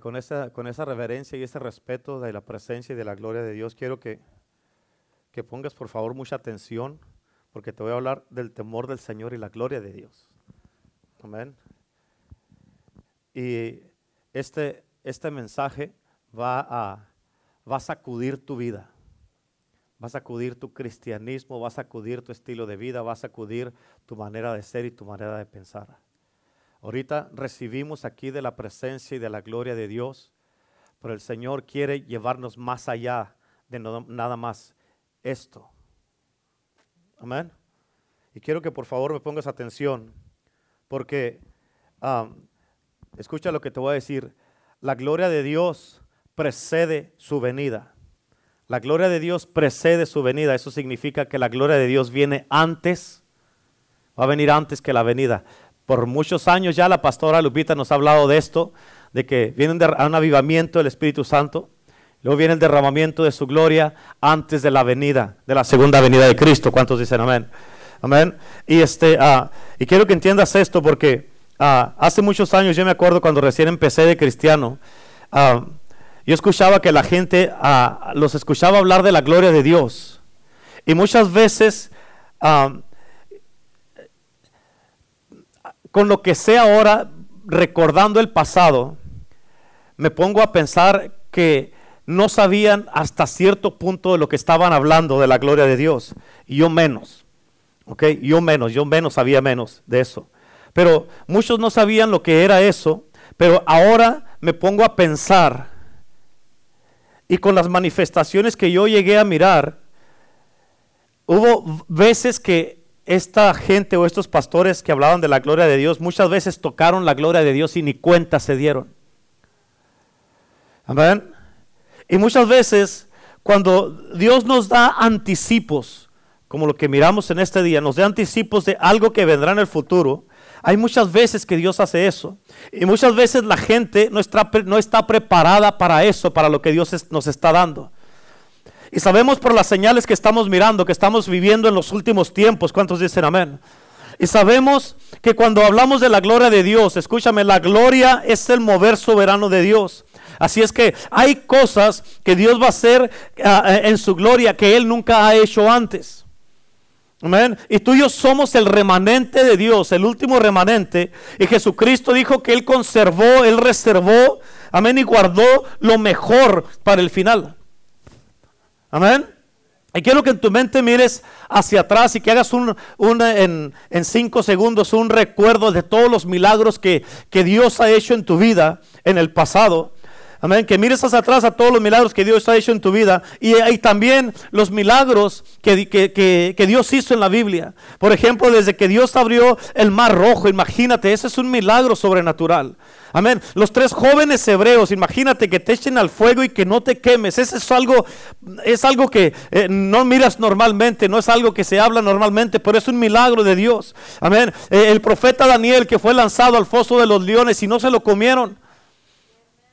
Con esa, con esa reverencia y ese respeto de la presencia y de la gloria de Dios, quiero que, que pongas por favor mucha atención, porque te voy a hablar del temor del Señor y la gloria de Dios. Amén. Y este, este mensaje va a, va a sacudir tu vida. Va a sacudir tu cristianismo, va a sacudir tu estilo de vida, va a sacudir tu manera de ser y tu manera de pensar. Ahorita recibimos aquí de la presencia y de la gloria de Dios, pero el Señor quiere llevarnos más allá de nada más esto. Amén. Y quiero que por favor me pongas atención, porque escucha lo que te voy a decir. La gloria de Dios precede su venida. La gloria de Dios precede su venida. Eso significa que la gloria de Dios viene antes, va a venir antes que la venida. Por muchos años ya la pastora Lupita nos ha hablado de esto, de que viene un avivamiento del Espíritu Santo, luego viene el derramamiento de su gloria antes de la venida, de la segunda venida de Cristo. ¿Cuántos dicen amén? Amén. Y, este, ah, y quiero que entiendas esto porque ah, hace muchos años, yo me acuerdo cuando recién empecé de cristiano, ah, yo escuchaba que la gente los escuchaba hablar de la gloria de Dios. Y muchas veces con lo que sé ahora, recordando el pasado, me pongo a pensar que no sabían hasta cierto punto de lo que estaban hablando de la gloria de Dios. Y yo menos. ¿Ok? Yo menos, yo menos sabía menos de eso. Pero muchos no sabían lo que era eso. Pero ahora me pongo a pensar. Y con las manifestaciones que yo llegué a mirar, hubo veces que esta gente o estos pastores que hablaban de la gloria de Dios muchas veces tocaron la gloria de Dios y ni cuenta se dieron. Amén. Y muchas veces cuando Dios nos da anticipos, como lo que miramos en este día, nos da anticipos de algo que vendrá en el futuro, hay muchas veces que Dios hace eso. Y muchas veces la gente no está, no está preparada para eso, para lo que Dios nos está dando. Y sabemos por las señales que estamos mirando, que estamos viviendo en los últimos tiempos. ¿Cuántos dicen amén? Y sabemos que cuando hablamos de la gloria de Dios, escúchame, la gloria es el mover soberano de Dios. Así es que hay cosas que Dios va a hacer ah, eh, en su gloria que Él nunca ha hecho antes. Amén. Y tú y yo somos el remanente de Dios, el último remanente. Y Jesucristo dijo que Él conservó, Él reservó, amén, y guardó lo mejor para el final. Amén. Y quiero que en tu mente mires hacia atrás y que hagas un, en, en, cinco segundos un recuerdo de todos los milagros que, que Dios ha hecho en tu vida en el pasado. Amén. Que mires hacia atrás a todos los milagros que Dios ha hecho en tu vida y, y también los milagros que, que, que, Dios hizo en la Biblia. Por ejemplo, desde que Dios abrió el mar rojo, imagínate, ese es un milagro sobrenatural. Amén. Los tres jóvenes hebreos, imagínate que te echen al fuego y que no te quemes. Ese es algo, es algo que eh, no miras normalmente, no es algo que se habla normalmente, pero es un milagro de Dios. Amén. Eh, el profeta Daniel que fue lanzado al foso de los leones y no se lo comieron.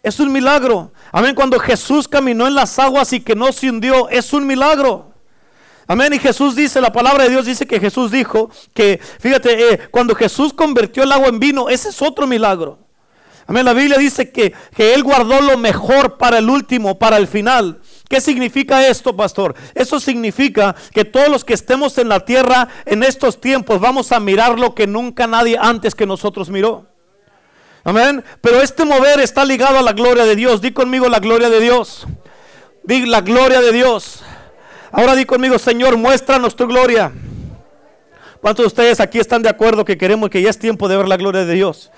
Es un milagro. Amén. Cuando Jesús caminó en las aguas y que no se hundió, es un milagro. Amén. Y Jesús dice, la palabra de Dios dice que Jesús dijo que, fíjate, eh, cuando Jesús convirtió el agua en vino, ese es otro milagro. Amén. La Biblia dice que, que Él guardó lo mejor para el último, para el final. ¿Qué significa esto, pastor? Eso significa que todos los que estemos en la tierra en estos tiempos vamos a mirar lo que nunca nadie antes que nosotros miró. Amén. Pero este mover está ligado a la gloria de Dios. Di conmigo la gloria de Dios. Di la gloria de Dios. Ahora di conmigo, Señor, muéstranos tu gloria. ¿Cuántos de ustedes aquí están de acuerdo que queremos que ya es tiempo de ver la gloria de Dios?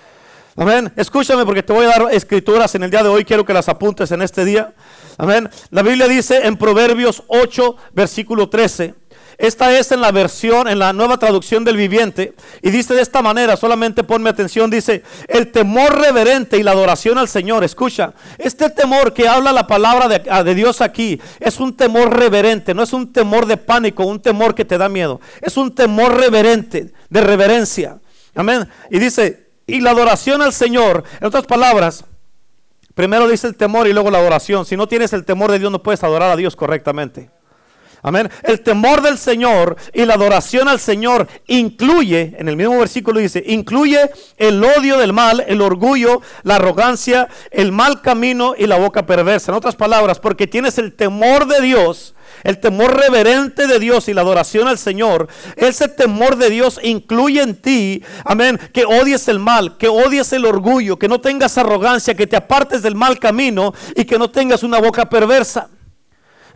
Amén. Escúchame porque te voy a dar escrituras en el día de hoy. Quiero que las apuntes en este día. Amén. La Biblia dice en Proverbios 8, versículo 13. Esta es en la versión, en la nueva traducción del viviente. Y dice de esta manera, solamente ponme atención, dice, el temor reverente y la adoración al Señor. Escucha, este temor que habla la palabra de, ah, de Dios aquí es un temor reverente, no es un temor de pánico, un temor que te da miedo. Es un temor reverente, de reverencia. Amén. Y dice, y la adoración al Señor, en otras palabras, primero dice el temor y luego la adoración. Si no tienes el temor de Dios, no puedes adorar a Dios correctamente. Amén. El temor del Señor y la adoración al Señor incluye, en el mismo versículo dice, incluye el odio del mal, el orgullo, la arrogancia, el mal camino y la boca perversa. En otras palabras, porque tienes el temor de Dios, el temor reverente de Dios y la adoración al Señor, ese temor de Dios incluye en ti, amén, que odies el mal, que odies el orgullo, que no tengas arrogancia, que te apartes del mal camino y que no tengas una boca perversa.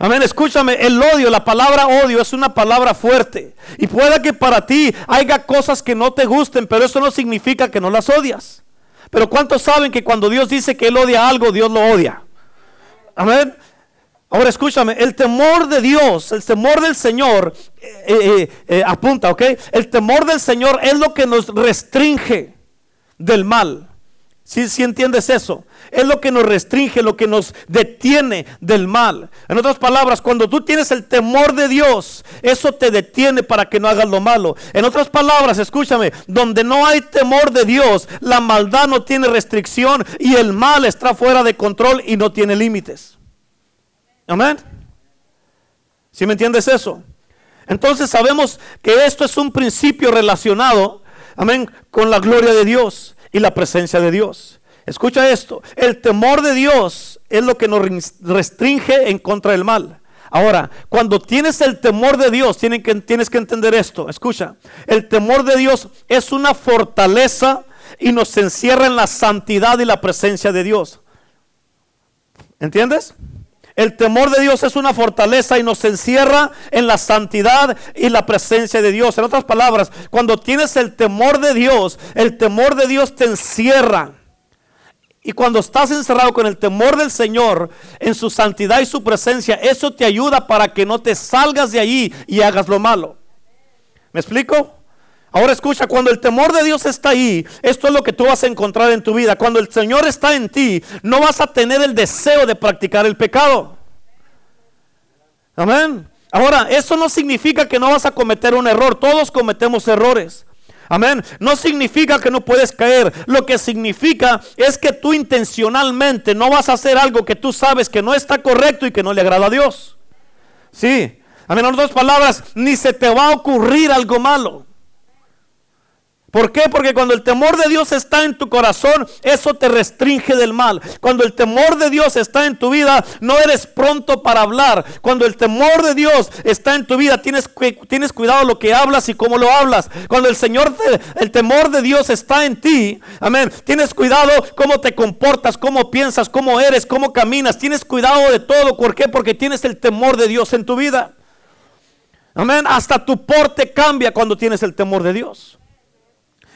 Amén, escúchame, el odio, la palabra odio es una palabra fuerte. Y puede que para ti haya cosas que no te gusten, pero eso no significa que no las odias. Pero ¿cuántos saben que cuando Dios dice que Él odia algo, Dios lo odia? Amén. Ahora escúchame, el temor de Dios, el temor del Señor, eh, eh, eh, apunta, ¿ok? El temor del Señor es lo que nos restringe del mal. Si ¿Sí, entiendes eso? Es lo que nos restringe, lo que nos detiene del mal. En otras palabras, cuando tú tienes el temor de Dios, eso te detiene para que no hagas lo malo. En otras palabras, escúchame, donde no hay temor de Dios, la maldad no tiene restricción y el mal está fuera de control y no tiene límites. Amén. ¿Sí me entiendes eso? Entonces sabemos que esto es un principio relacionado, amén, con la gloria de Dios y la presencia de Dios. Escucha esto, el temor de Dios es lo que nos restringe en contra del mal. Ahora, cuando tienes el temor de Dios, tienes que, tienes que entender esto. Escucha, el temor de Dios es una fortaleza y nos encierra en la santidad y la presencia de Dios. ¿Entiendes? El temor de Dios es una fortaleza y nos encierra en la santidad y la presencia de Dios. En otras palabras, cuando tienes el temor de Dios, el temor de Dios te encierra. Y cuando estás encerrado con el temor del Señor en su santidad y su presencia, eso te ayuda para que no te salgas de allí y hagas lo malo. ¿Me explico? Ahora escucha, cuando el temor de Dios está ahí, esto es lo que tú vas a encontrar en tu vida. Cuando el Señor está en ti, no vas a tener el deseo de practicar el pecado. Amén. Ahora, eso no significa que no vas a cometer un error. Todos cometemos errores. Amén. No significa que no puedes caer. Lo que significa es que tú intencionalmente no vas a hacer algo que tú sabes que no está correcto y que no le agrada a Dios. Sí. Amén. En otras palabras, ni se te va a ocurrir algo malo. ¿Por qué? Porque cuando el temor de Dios está en tu corazón, eso te restringe del mal. Cuando el temor de Dios está en tu vida, no eres pronto para hablar. Cuando el temor de Dios está en tu vida, tienes, tienes cuidado lo que hablas y cómo lo hablas. Cuando el Señor, el temor de Dios está en ti, amén, tienes cuidado cómo te comportas, cómo piensas, cómo eres, cómo caminas. Tienes cuidado de todo. ¿Por qué? Porque tienes el temor de Dios en tu vida. Amén. Hasta tu porte cambia cuando tienes el temor de Dios.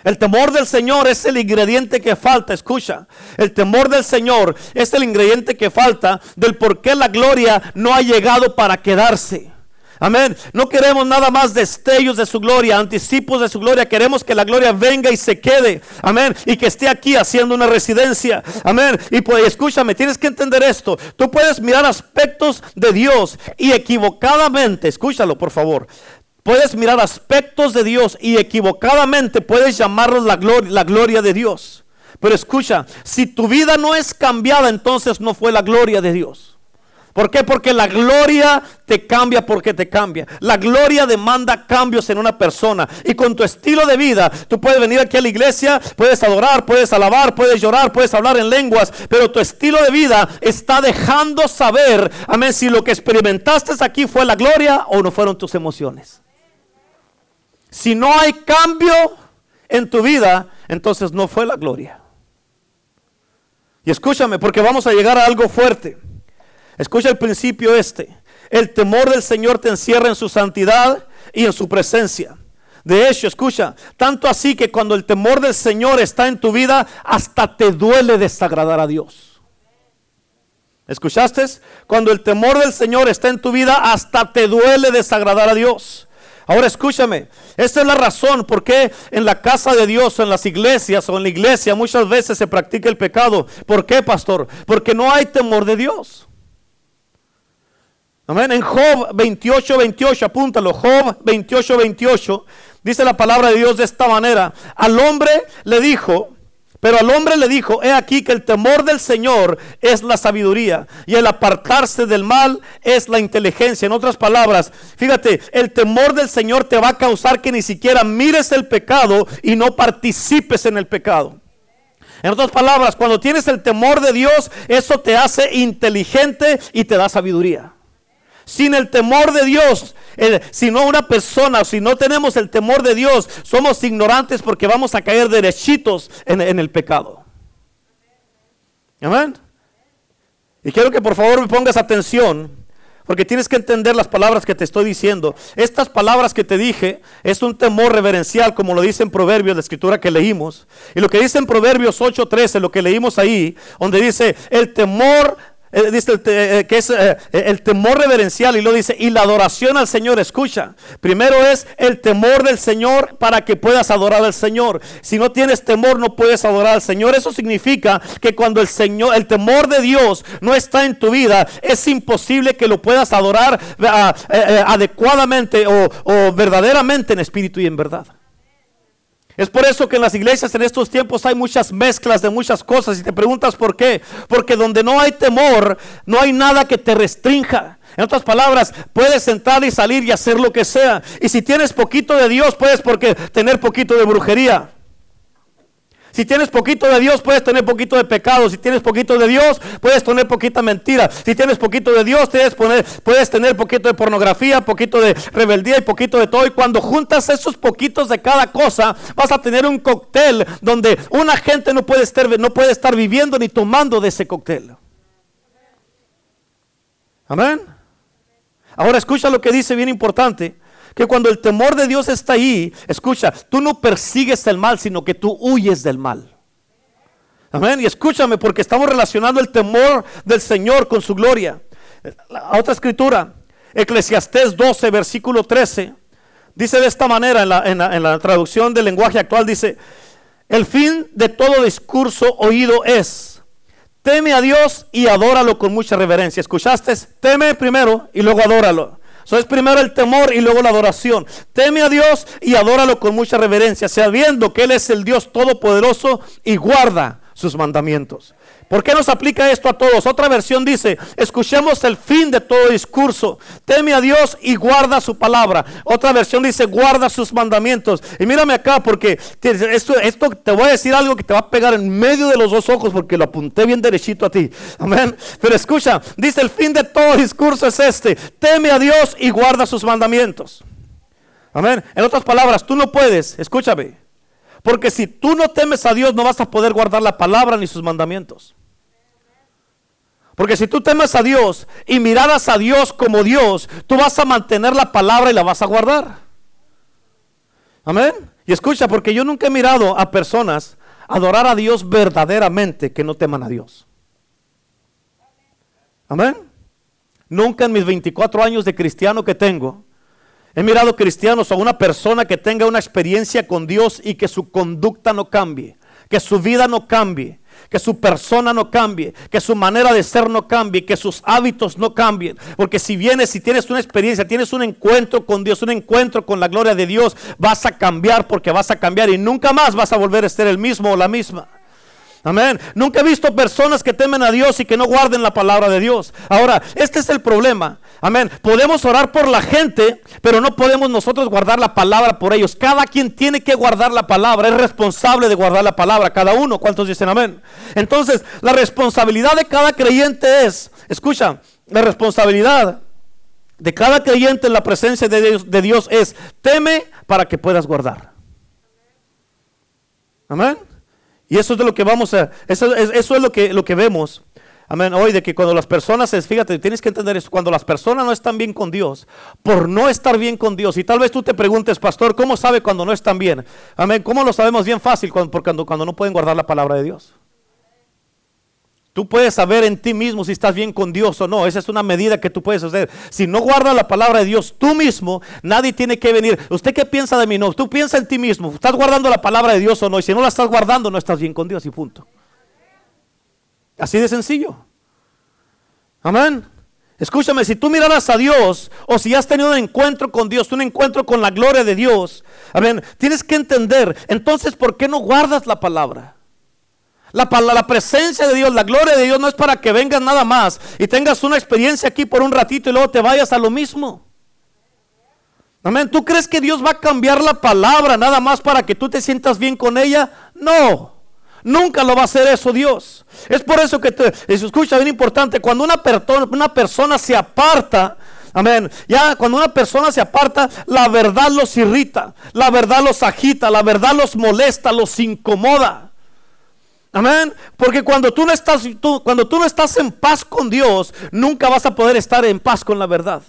El temor del Señor es el ingrediente que falta, escucha. El temor del Señor es el ingrediente que falta del por qué la gloria no ha llegado para quedarse. Amén. No queremos nada más destellos de su gloria, anticipos de su gloria. Queremos que la gloria venga y se quede. Amén. Y que esté aquí haciendo una residencia. Amén. Y pues escúchame, tienes que entender esto. Tú puedes mirar aspectos de Dios y equivocadamente, escúchalo por favor, Puedes mirar aspectos de Dios y equivocadamente puedes llamarlos la gloria, de Dios. Pero escucha, si tu vida no es cambiada, entonces no fue la gloria de Dios. ¿Por qué? Porque la gloria te cambia porque te cambia. La gloria demanda cambios en una persona. Y con tu estilo de vida, tú puedes venir aquí a la iglesia, puedes adorar, puedes alabar, puedes llorar, puedes hablar en lenguas. Pero tu estilo de vida está dejando saber, amén, si lo que experimentaste aquí fue la gloria o no fueron tus emociones. Si no hay cambio en tu vida, entonces no fue la gloria. Y escúchame, porque vamos a llegar a algo fuerte. Escucha el principio este. El temor del Señor te encierra en su santidad y en su presencia. De hecho, escucha, tanto así que cuando el temor del Señor está en tu vida, hasta te duele desagradar a Dios. ¿Escuchaste? Cuando el temor del Señor está en tu vida, hasta te duele desagradar a Dios. Ahora escúchame, esta es la razón por qué en la casa de Dios, en las iglesias o en la iglesia muchas veces se practica el pecado. ¿Por qué, pastor? Porque no hay temor de Dios. Amén. En Job 28, 28, apúntalo. Job 28, 28, dice la palabra de Dios de esta manera. Al hombre le dijo, Pero al hombre le dijo, he aquí que el temor del Señor es la sabiduría y el apartarse del mal es la inteligencia. En otras palabras, fíjate, el temor del Señor te va a causar que ni siquiera mires el pecado y no participes en el pecado. En otras palabras, cuando tienes el temor de Dios, eso te hace inteligente y te da sabiduría. Sin el temor de Dios, si no una persona, si no tenemos el temor de Dios, somos ignorantes porque vamos a caer derechitos en, el pecado. Amén. Y quiero que por favor me pongas atención. Porque tienes que entender las palabras que te estoy diciendo. Estas palabras que te dije es un temor reverencial, como lo dice en Proverbios, la escritura que leímos. Y lo que dice en Proverbios 8:13, lo que leímos ahí, donde dice, el temor eh, dice eh, que es eh, el temor reverencial y lo dice, y la adoración al Señor, escucha, primero es el temor del Señor para que puedas adorar al Señor. Si no tienes temor no puedes adorar al Señor. Eso significa que cuando el Señor, el temor de Dios no está en tu vida, es imposible que lo puedas adorar adecuadamente o, o verdaderamente en espíritu y en verdad. Es por eso que en las iglesias en estos tiempos hay muchas mezclas de muchas cosas y te preguntas por qué. Porque donde no hay temor, no hay nada que te restrinja. En otras palabras, puedes entrar y salir y hacer lo que sea. Y si tienes poquito de Dios, puedes porque tener poquito de brujería. Si tienes poquito de Dios, puedes tener poquito de pecado. Si tienes poquito de Dios, puedes tener poquita mentira. Si tienes poquito de Dios, puedes, tener poquito de pornografía, poquito de rebeldía y poquito de todo. Y cuando juntas esos poquitos de cada cosa, vas a tener un cóctel donde una gente no puede estar, no puede estar viviendo ni tomando de ese cóctel. Amén. Ahora escucha lo que dice bien importante que cuando el temor de Dios está ahí, escucha, tú no persigues el mal, sino que tú huyes del mal. Amén. Y escúchame, porque estamos relacionando el temor del Señor con su gloria. La otra escritura, Eclesiastés 12, versículo 13, dice de esta manera en la, en la traducción del lenguaje actual, dice, el fin de todo discurso oído es, teme a Dios y adóralo con mucha reverencia. ¿Escuchaste? Teme primero y luego adóralo. Eso es primero el temor y luego la adoración. Teme a Dios y adóralo con mucha reverencia, sabiendo que Él es el Dios todopoderoso y guarda sus mandamientos. ¿Por qué nos aplica esto a todos? Otra versión dice, escuchemos el fin de todo discurso. Teme a Dios y guarda su palabra. Otra versión dice, guarda sus mandamientos. Y mírame acá porque esto, esto te voy a decir algo que te va a pegar en medio de los dos ojos porque lo apunté bien derechito a ti. Amén. Pero escucha, dice el fin de todo discurso es este. Teme a Dios y guarda sus mandamientos. Amén. En otras palabras, tú no puedes, escúchame. Porque si tú no temes a Dios, no vas a poder guardar la palabra ni sus mandamientos. Porque si tú temes a Dios y miraras a Dios como Dios, tú vas a mantener la palabra y la vas a guardar. Amén. Y escucha, porque yo nunca he mirado a personas adorar a Dios verdaderamente que no teman a Dios. Amén. Nunca en mis 24 años de cristiano que tengo, he mirado cristianos a una persona que tenga una experiencia con Dios y que su conducta no cambie, que su vida no cambie, que su persona no cambie, que su manera de ser no cambie, que sus hábitos no cambien. Porque si vienes, si tienes una experiencia, tienes un encuentro con Dios, un encuentro con la gloria de Dios, vas a cambiar porque vas a cambiar y nunca más vas a volver a ser el mismo o la misma. Amén. Nunca he visto personas que temen a Dios y que no guarden la palabra de Dios. Ahora, este es el problema. Amén. Podemos orar por la gente, pero no podemos nosotros guardar la palabra por ellos. Cada quien tiene que guardar la palabra. Es responsable de guardar la palabra. Cada uno. ¿Cuántos dicen amén? Entonces, la responsabilidad de cada creyente es, escucha, la responsabilidad de cada creyente en la presencia de Dios, de Dios es, teme para que puedas guardar. Amén. Y eso es de lo que vamos a, eso, es lo que, lo que vemos. Amén. Hoy de que cuando las personas, fíjate, tienes que entender eso, cuando las personas no están bien con Dios, por no estar bien con Dios, y tal vez tú te preguntes, pastor, ¿cómo sabe cuando no están bien? Amén. ¿Cómo lo sabemos bien fácil cuando, cuando, cuando no pueden guardar la palabra de Dios? Tú puedes saber en ti mismo si estás bien con Dios o no. Esa es una medida que tú puedes hacer. Si no guardas la palabra de Dios tú mismo, nadie tiene que venir. ¿Usted qué piensa de mí? No, tú piensa en ti mismo. ¿Estás guardando la palabra de Dios o no? Y si no la estás guardando, no estás bien con Dios y punto. Así de sencillo. Amén. Escúchame, si tú miraras a Dios o si has tenido un encuentro con Dios, un encuentro con la gloria de Dios, amén, tienes que entender, entonces, ¿por qué no guardas la palabra? La, la, presencia de Dios, la gloria de Dios no es para que vengas nada más y tengas una experiencia aquí por un ratito y luego te vayas a lo mismo. Amén. ¿Tú crees que Dios va a cambiar la palabra nada más para que tú te sientas bien con ella? No. Nunca lo va a hacer eso Dios. Es por eso que escucha bien importante. Cuando una, una persona se aparta, amén. Ya cuando una persona se aparta, la verdad los irrita, la verdad los agita, la verdad los molesta, los incomoda. Amén. Porque cuando tú no estás, tú, cuando tú no estás en paz con Dios, nunca vas a poder estar en paz con la verdad.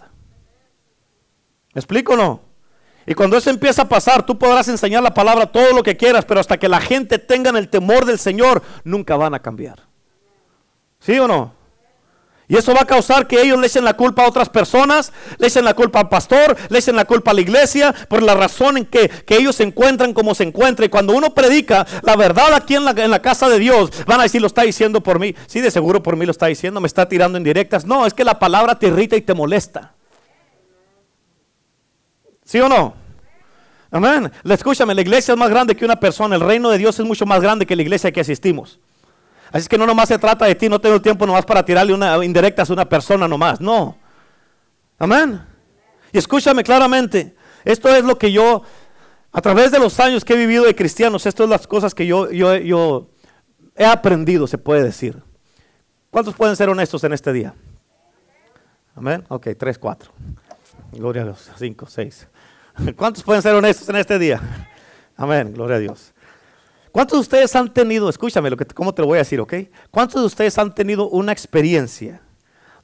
¿Me explico o no? Y cuando eso empieza a pasar, tú podrás enseñar la palabra todo lo que quieras, pero hasta que la gente tenga el temor del Señor, nunca van a cambiar. ¿Sí o no? Y eso va a causar que ellos le echen la culpa a otras personas, le echen la culpa al pastor, le echen la culpa a la iglesia, por la razón en que, ellos se encuentran como se encuentran. Y cuando uno predica la verdad aquí en la, en la casa de Dios, van a decir, lo está diciendo por mí. Sí, de seguro por mí lo está diciendo, me está tirando en directas. No, es que la palabra te irrita y te molesta. ¿Sí o no? Amén. Escúchame, la iglesia es más grande que una persona. El reino de Dios es mucho más grande que la iglesia que asistimos. Así que no nomás se trata de ti, no tengo tiempo nomás para tirarle una indirecta a una persona nomás. No. Amén. Y escúchame claramente. Esto es lo que yo, a través de los años que he vivido de cristianos, esto es las cosas que yo, yo, yo he aprendido, se puede decir. ¿Cuántos pueden ser honestos en este día? Amén. Ok, tres, cuatro. Gloria a Dios. Cinco, seis. ¿Cuántos pueden ser honestos en este día? Amén, gloria a Dios. ¿Cuántos de ustedes han tenido, escúchame, lo que, cómo te lo voy a decir, ok? ¿Cuántos de ustedes han tenido una experiencia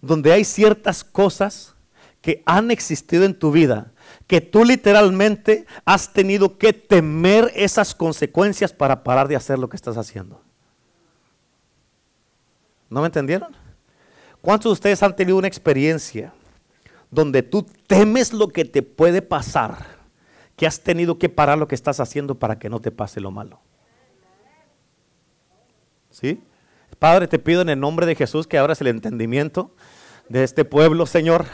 donde hay ciertas cosas que han existido en tu vida que tú literalmente has tenido que temer esas consecuencias para parar de hacer lo que estás haciendo? ¿No me entendieron? ¿Cuántos de ustedes han tenido una experiencia donde tú temes lo que te puede pasar, que has tenido que parar lo que estás haciendo para que no te pase lo malo. ¿Sí? Padre, te pido en el nombre de Jesús que abras el entendimiento de este pueblo, Señor.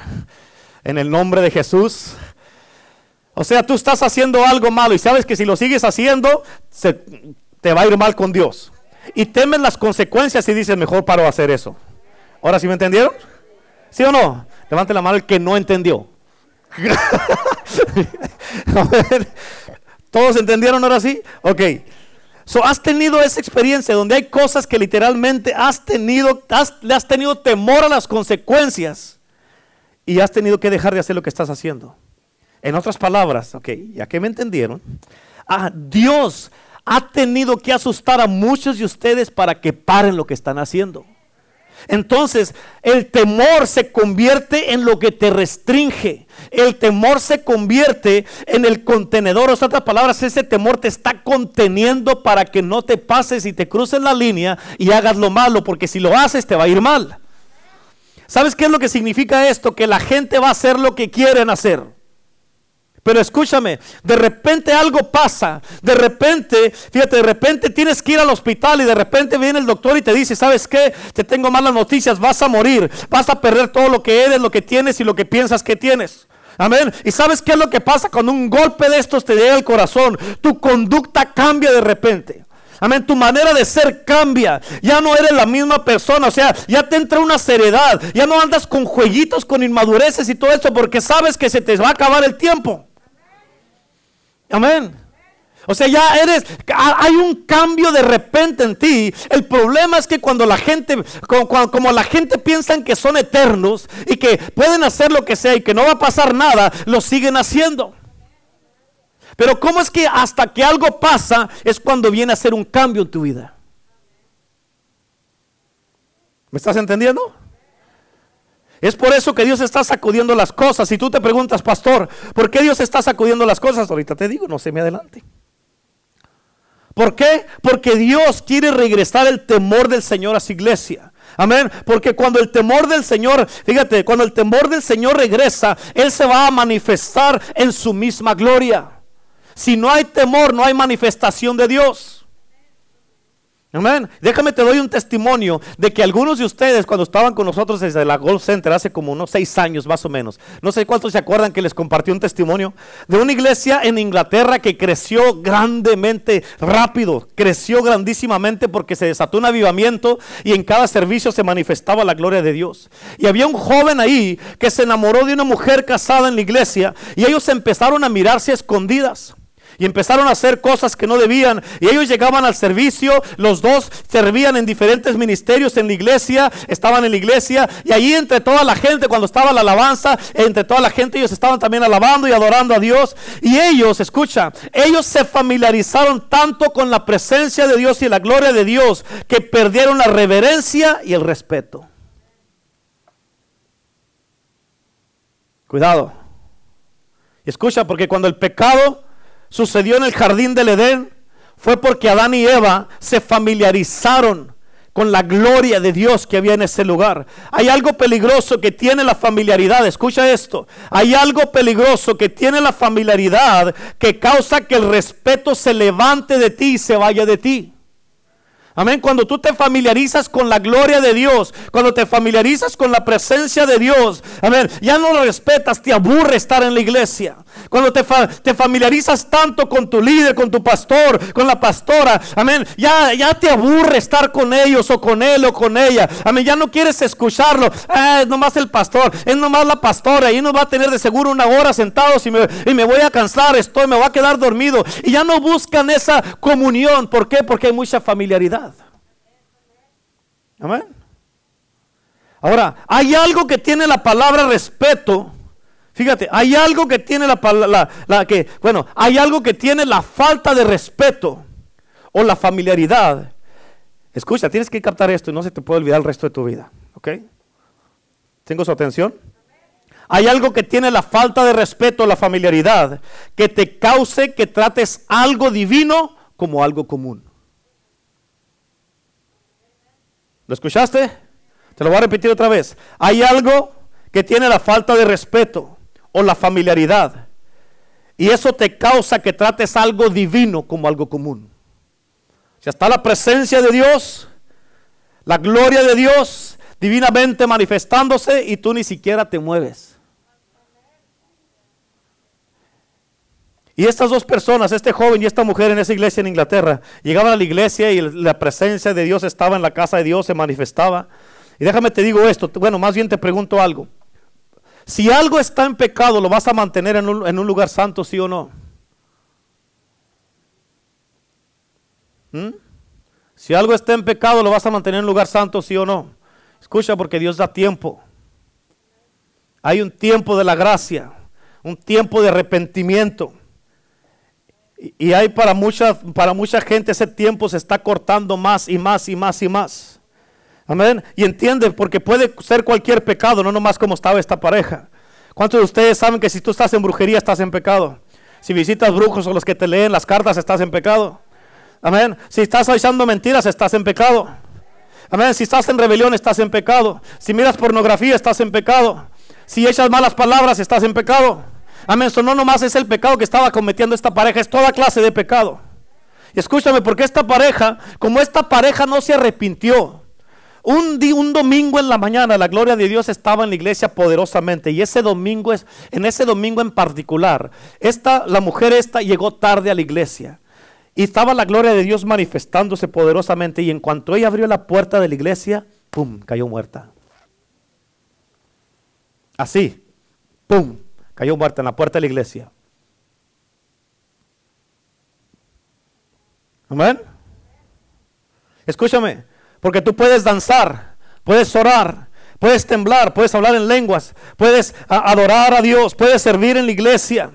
En el nombre de Jesús. O sea, tú estás haciendo algo malo y sabes que si lo sigues haciendo, se, te va a ir mal con Dios. Y temes las consecuencias y dices, mejor paro a hacer eso. ¿Ahora sí me entendieron? ¿Sí o no? Levante la mano el que no entendió. ¿Todos entendieron ahora sí? Ok. Has tenido esa experiencia donde hay cosas que literalmente has tenido, le has tenido temor a las consecuencias y has tenido que dejar de hacer lo que estás haciendo. En otras palabras, ok, ya que me entendieron, ah, Dios ha tenido que asustar a muchos de ustedes para que paren lo que están haciendo. Entonces, el temor se convierte en lo que te restringe. El temor se convierte en el contenedor. O otras palabras, ese temor te está conteniendo para que no te pases y te cruces la línea y hagas lo malo, porque si lo haces te va a ir mal. ¿Sabes qué es lo que significa esto? Que la gente va a hacer lo que quieren hacer. Pero escúchame, de repente algo pasa, de repente, fíjate, de repente tienes que ir al hospital y de repente viene el doctor y te dice, ¿sabes qué? Te tengo malas noticias, vas a morir, vas a perder todo lo que eres, lo que tienes y lo que piensas que tienes. Amén. ¿Y sabes qué es lo que pasa cuando un golpe de estos te llega al corazón? Tu conducta cambia de repente. Amén, tu manera de ser cambia. Ya no eres la misma persona. O sea, ya te entra una seriedad. Ya no andas con jueguitos, con inmadureces y todo esto porque sabes que se te va a acabar el tiempo. Amén. O sea, ya eres, hay un cambio de repente en ti. El problema es que cuando la gente, como, la gente piensan que son eternos y que pueden hacer lo que sea y que no va a pasar nada, lo siguen haciendo. Pero ¿cómo es que hasta que algo pasa es cuando viene a ser un cambio en tu vida? ¿Me estás entendiendo? Es por eso que Dios está sacudiendo las cosas. Si tú te preguntas, pastor, ¿por qué Dios está sacudiendo las cosas? Ahorita te digo, no se me adelante. ¿Por qué? Porque Dios quiere regresar el temor del Señor a su iglesia. Amén. Porque cuando el temor del Señor, fíjate, cuando el temor del Señor regresa, Él se va a manifestar en su misma gloria. Si no hay temor, no hay manifestación de Dios. Amén. Déjame te doy un testimonio de que algunos de ustedes cuando estaban con nosotros desde la Golf Center hace como unos seis años más o menos, no sé cuántos se acuerdan que les compartí un testimonio de una iglesia en Inglaterra que creció grandemente rápido, creció grandísimamente porque se desató un avivamiento y en cada servicio se manifestaba la gloria de Dios. Y había un joven ahí que se enamoró de una mujer casada en la iglesia y ellos empezaron a mirarse a escondidas. Y empezaron a hacer cosas que no debían. Y ellos llegaban al servicio, los dos servían en diferentes ministerios en la iglesia, estaban en la iglesia. Y allí entre toda la gente, cuando estaba la alabanza, entre toda la gente ellos estaban también alabando y adorando a Dios. Y ellos, escucha, ellos se familiarizaron tanto con la presencia de Dios y la gloria de Dios que perdieron la reverencia y el respeto. Cuidado. Escucha, porque cuando el pecado sucedió en el jardín del Edén fue porque Adán y Eva se familiarizaron con la gloria de Dios que había en ese lugar. Hay algo peligroso que tiene la familiaridad. Escucha esto. Hay algo peligroso que tiene la familiaridad que causa que el respeto se levante de ti y se vaya de ti. Amén. Cuando tú te familiarizas con la gloria de Dios, cuando te familiarizas con la presencia de Dios, amén, ya no lo respetas, te aburre estar en la iglesia. Cuando te, te familiarizas tanto con tu líder, con tu pastor, con la pastora, amén, ya, ya te aburre estar con ellos o con él o con ella. Amén, ya no quieres escucharlo. Ah, es nomás el pastor, es nomás la pastora. Y no va a tener de seguro una hora sentados y me, y me voy a cansar, estoy, me voy a quedar dormido. Y ya no buscan esa comunión. ¿Por qué? Porque hay mucha familiaridad. Amén. Ahora, hay algo que tiene la palabra respeto. Fíjate, hay algo que tiene la palabra, la, que, bueno, hay algo que tiene la falta de respeto o la familiaridad. Escucha, tienes que captar esto y no se te puede olvidar el resto de tu vida. ¿Ok? ¿Tengo su atención? Hay algo que tiene la falta de respeto, o la familiaridad, que te cause que trates algo divino como algo común. ¿Lo escuchaste? Te lo voy a repetir otra vez. Hay algo que tiene la falta de respeto o la familiaridad. Y eso te causa que trates algo divino como algo común. Si está la presencia de Dios, la gloria de Dios divinamente manifestándose y tú ni siquiera te mueves. Y estas dos personas, este joven y esta mujer en esa iglesia en Inglaterra, llegaban a la iglesia y la presencia de Dios estaba en la casa de Dios, se manifestaba. Y déjame te digo esto, bueno, más bien te pregunto algo. Si algo está en pecado, ¿lo vas a mantener en un, lugar santo, sí o no? ¿Mm? Si algo está en pecado, ¿lo vas a mantener en un lugar santo, sí o no? Escucha, porque Dios da tiempo. Hay un tiempo de la gracia, un tiempo de arrepentimiento. Y hay para mucha, para mucha gente ese tiempo se está cortando más y más y más y más. Amén. Y entienden, porque puede ser cualquier pecado, no nomás como estaba esta pareja. ¿Cuántos de ustedes saben que si tú estás en brujería estás en pecado? Si visitas brujos o los que te leen las cartas estás en pecado. Amén. Si estás echando mentiras estás en pecado. Amén. Si estás en rebelión estás en pecado. Si miras pornografía estás en pecado. Si echas malas palabras estás en pecado. Amén. Eso no nomás es el pecado que estaba cometiendo esta pareja, es toda clase de pecado. Y escúchame, porque esta pareja, como esta pareja no se arrepintió, un, un, domingo en la mañana la gloria de Dios estaba en la iglesia poderosamente y ese domingo es en ese domingo en particular esta la mujer esta llegó tarde a la iglesia y estaba la gloria de Dios manifestándose poderosamente y en cuanto ella abrió la puerta de la iglesia pum cayó muerta así pum Cayó muerta en la puerta de la iglesia. Amén. Escúchame, porque tú puedes danzar, puedes orar, puedes temblar, puedes hablar en lenguas, puedes adorar a Dios, puedes servir en la iglesia,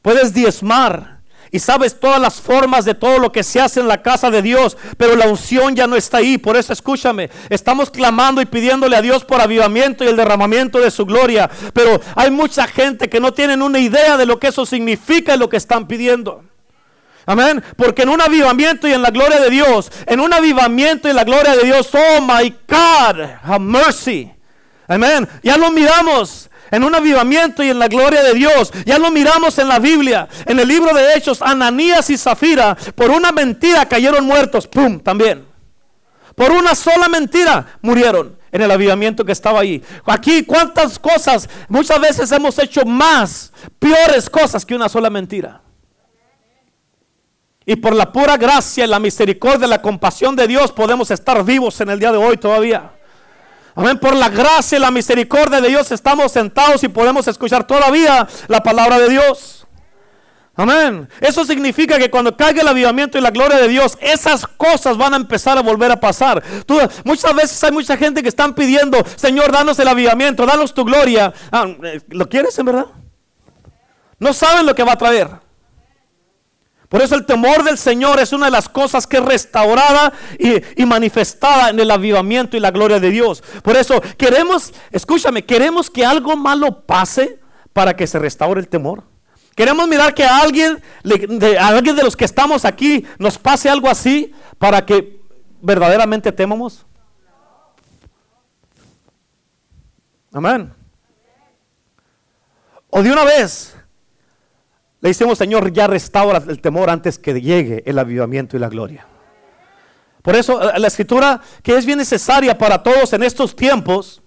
puedes diezmar, y sabes todas las formas de todo lo que se hace en la casa de Dios, pero la unción ya no está ahí. Por eso escúchame, estamos clamando y pidiéndole a Dios por avivamiento y el derramamiento de su gloria, pero hay mucha gente que no tienen una idea de lo que eso significa y lo que están pidiendo. Amén. Porque en un avivamiento y en la gloria de Dios, en un avivamiento y en la gloria de Dios, oh my God, have mercy. Amén. Ya lo miramos en un avivamiento y en la gloria de Dios. Ya lo miramos en la Biblia, en el libro de Hechos, Ananías y Zafira, por una mentira cayeron muertos. ¡Pum! También. por una sola mentira murieron en el avivamiento que estaba ahí. Aquí, ¿cuántas cosas? Muchas veces hemos hecho más, peores cosas que una sola mentira. Y por la pura gracia, la misericordia, la compasión de Dios podemos estar vivos en el día de hoy todavía. Amén. Por la gracia y la misericordia de Dios estamos sentados y podemos escuchar todavía la palabra de Dios. Amén. Eso significa que cuando caiga el avivamiento y la gloria de Dios, esas cosas van a empezar a volver a pasar. muchas veces hay mucha gente que están pidiendo, Señor, danos el avivamiento, danos tu gloria. Ah, eh, ¿Lo quieres en verdad? No saben lo que va a traer. Por eso el temor del Señor es una de las cosas que es restaurada y, manifestada en el avivamiento y la gloria de Dios. Por eso queremos, escúchame, queremos que algo malo pase para que se restaure el temor. Queremos mirar que a alguien, de, alguien de los que estamos aquí nos pase algo así para que verdaderamente temamos. Amén. O de una vez le decimos, Señor, ya restaura el temor antes que llegue el avivamiento y la gloria. Por eso eh, la escritura que es bien necesaria para todos en estos tiempos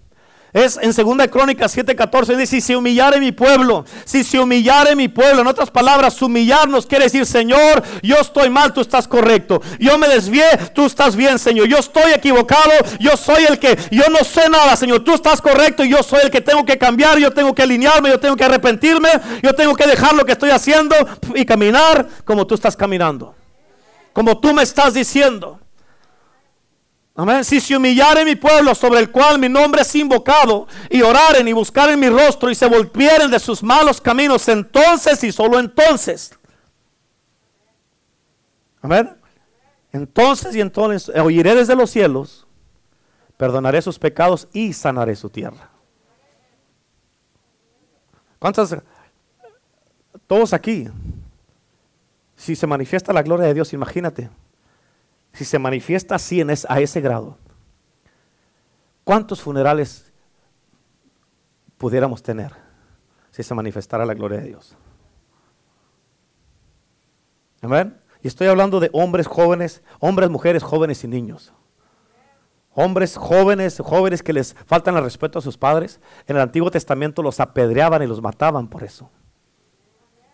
es en 2 Crónicas 7:14 dice, si humillare mi pueblo, si se humillare mi pueblo, en otras palabras, humillarnos quiere decir, Señor, yo estoy mal, tú estás correcto. Yo me desvié, tú estás bien, Señor. Yo estoy equivocado, yo soy el que, yo no sé nada, Señor. Tú estás correcto y yo soy el que tengo que cambiar, yo tengo que alinearme, yo tengo que arrepentirme, yo tengo que dejar lo que estoy haciendo y caminar como tú estás caminando. Como tú me estás diciendo. Amén. Si se humillare mi pueblo sobre el cual mi nombre es invocado, y oraren y buscaren mi rostro y se volvieren de sus malos caminos, entonces y solo entonces. Amén. Entonces y entonces oiré desde los cielos, perdonaré sus pecados y sanaré su tierra. ¿Cuántas? Todos aquí. Si se manifiesta la gloria de Dios, imagínate si se manifiesta así en a ese grado, ¿cuántos funerales pudiéramos tener si se manifestara la gloria de Dios? Amén. Y estoy hablando de hombres jóvenes, hombres, mujeres, jóvenes y niños. Hombres jóvenes, jóvenes que les faltan el respeto a sus padres. En el Antiguo Testamento los apedreaban y los mataban por eso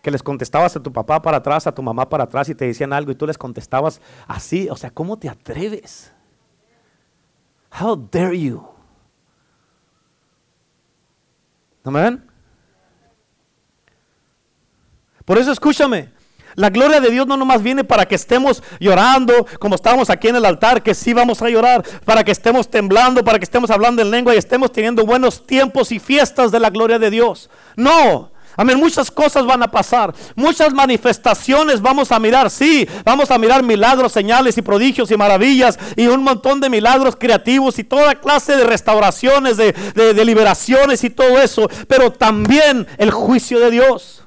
que les contestabas a tu papá para atrás, a tu mamá para atrás y te decían algo y tú les contestabas así. O sea, ¿cómo te atreves? How dare you? Amén. Por eso escúchame. La gloria de Dios no nomás viene para que estemos llorando como estábamos aquí en el altar, que sí vamos a llorar, para que estemos temblando, para que estemos hablando en lengua y estemos teniendo buenos tiempos y fiestas de la gloria de Dios. No, Amén, muchas cosas van a pasar, muchas manifestaciones vamos a mirar, sí, vamos a mirar milagros, señales y prodigios y maravillas y un montón de milagros creativos y toda clase de restauraciones, de, de liberaciones y todo eso, pero también el juicio de Dios.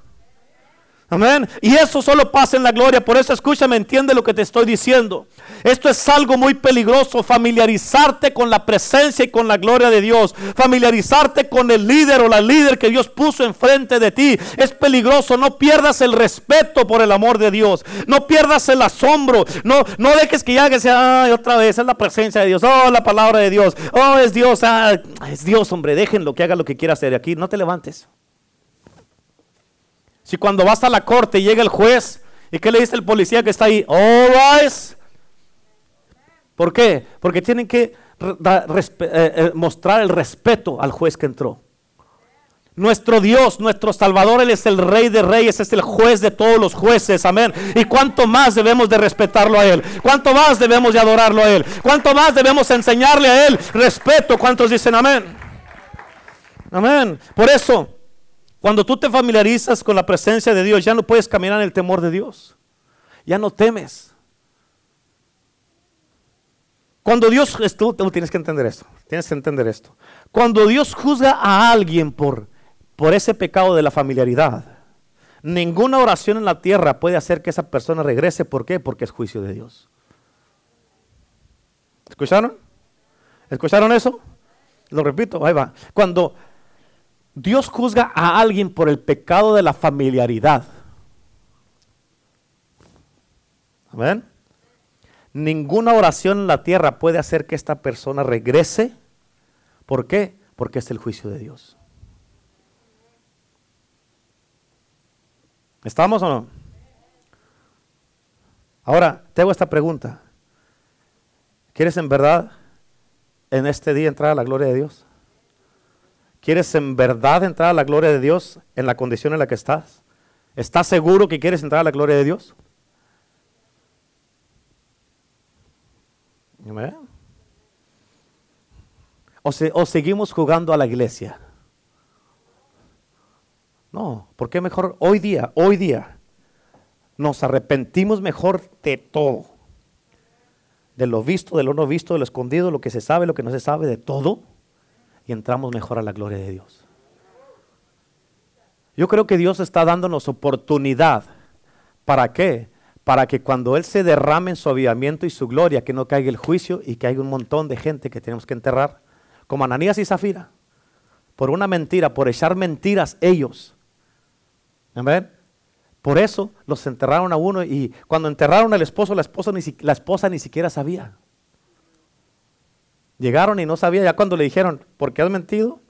Amén. Y eso solo pasa en la gloria. Por eso escúchame, entiende lo que te estoy diciendo. Esto es algo muy peligroso, familiarizarte con la presencia y con la gloria de Dios. Familiarizarte con el líder o la líder que Dios puso enfrente de ti. Es peligroso. No pierdas el respeto por el amor de Dios. No pierdas el asombro. No, no dejes que ya que sea, ay, otra vez, es la presencia de Dios. Oh, la palabra de Dios. Oh, es Dios. Ah, es Dios, hombre. Déjenlo que haga lo que quiera hacer. Aquí no te levantes. Si cuando vas a la corte llega el juez, ¿y qué le dice el policía que está ahí? All rise. ¿Por qué? Porque tienen que eh, eh, mostrar el respeto al juez que entró. Nuestro Dios, nuestro Salvador, Él es el Rey de Reyes, es el juez de todos los jueces, amén. Y cuánto más debemos de respetarlo a Él, cuánto más debemos de adorarlo a Él, cuánto más debemos enseñarle a Él respeto. ¿Cuántos dicen amén? Amén. Por eso, cuando tú te familiarizas con la presencia de Dios, ya no puedes caminar en el temor de Dios. Ya no temes. Cuando Dios, tú, tienes que entender esto, tienes que entender esto. Cuando Dios juzga a alguien por, por ese pecado de la familiaridad, ninguna oración en la tierra puede hacer que esa persona regrese. ¿Por qué? Porque es juicio de Dios. ¿Escucharon? ¿Escucharon eso? Lo repito, ahí va. Cuando Dios juzga a alguien por el pecado de la familiaridad. Amén. ninguna oración en la tierra puede hacer que esta persona regrese. ¿Por qué? Porque es el juicio de Dios. ¿Estamos o no? Ahora, te hago esta pregunta. ¿Quieres en verdad en este día entrar a la gloria de Dios? ¿Quieres en verdad entrar a la gloria de Dios en la condición en la que estás? ¿Estás seguro que quieres entrar a la gloria de Dios? O, o seguimos jugando a la iglesia. No, porque mejor hoy día, hoy día, nos arrepentimos mejor de todo. De lo visto, de lo no visto, de lo escondido, lo que se sabe, lo que no se sabe, de todo. Y entramos mejor a la gloria de Dios. Yo creo que Dios está dándonos oportunidad. ¿Para qué? Para que cuando Él se derrame en su avivamiento y su gloria, que no caiga el juicio y que haya un montón de gente que tenemos que enterrar, como Ananías y Zafira, por una mentira, por echar mentiras ellos. Amén. Por eso los enterraron a uno y cuando enterraron al esposo, la esposa ni, la esposa ni siquiera sabía. Llegaron y no sabía, ya cuando le dijeron, ¿por qué has mentido?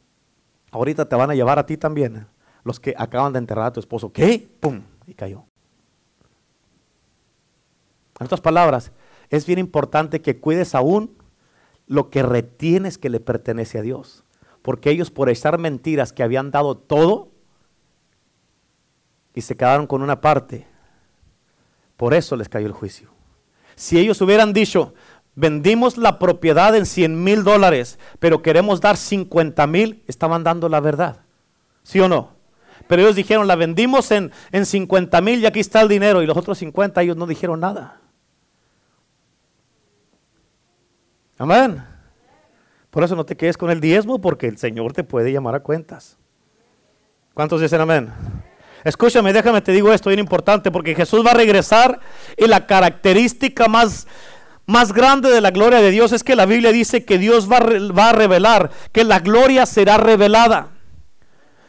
Ahorita te van a llevar a ti también los que acaban de enterrar a tu esposo. ¿Qué? ¡Pum! Y cayó. En otras palabras, es bien importante que cuides aún lo que retienes que le pertenece a Dios. Porque ellos por echar mentiras que habían dado todo y se quedaron con una parte, por eso les cayó el juicio. Si ellos hubieran dicho, vendimos la propiedad en 100 mil dólares, pero queremos dar 50 mil, estaban dando la verdad. ¿Sí o no? Pero ellos dijeron, la vendimos en, en 50 mil y aquí está el dinero. Y los otros 50 ellos no dijeron nada. Amén. Por eso no te quedes con el diezmo porque el Señor te puede llamar a cuentas. ¿Cuántos dicen amén? Escúchame, déjame, te digo esto bien importante porque Jesús va a regresar y la característica más, más grande de la gloria de Dios es que la Biblia dice que Dios va, va a revelar, que la gloria será revelada.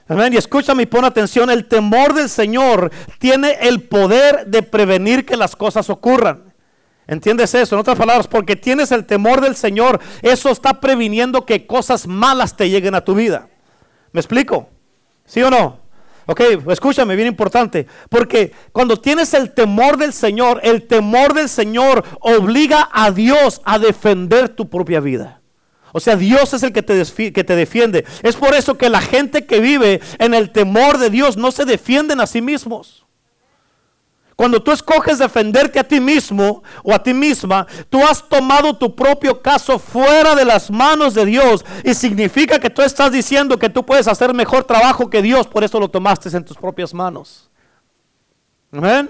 Amén. Y escúchame y pon atención, el temor del Señor tiene el poder de prevenir que las cosas ocurran. ¿Entiendes eso? En otras palabras, porque tienes el temor del Señor, eso está previniendo que cosas malas te lleguen a tu vida. ¿Me explico? ¿Sí o no? Ok, escúchame, bien importante. Porque cuando tienes el temor del Señor, el temor del Señor obliga a Dios a defender tu propia vida. O sea, Dios es el que te, que te defiende. Es por eso que la gente que vive en el temor de Dios no se defienden a sí mismos. Cuando tú escoges defenderte a ti mismo o a ti misma, tú has tomado tu propio caso fuera de las manos de Dios y significa que tú estás diciendo que tú puedes hacer mejor trabajo que Dios, por eso lo tomaste en tus propias manos. Amén.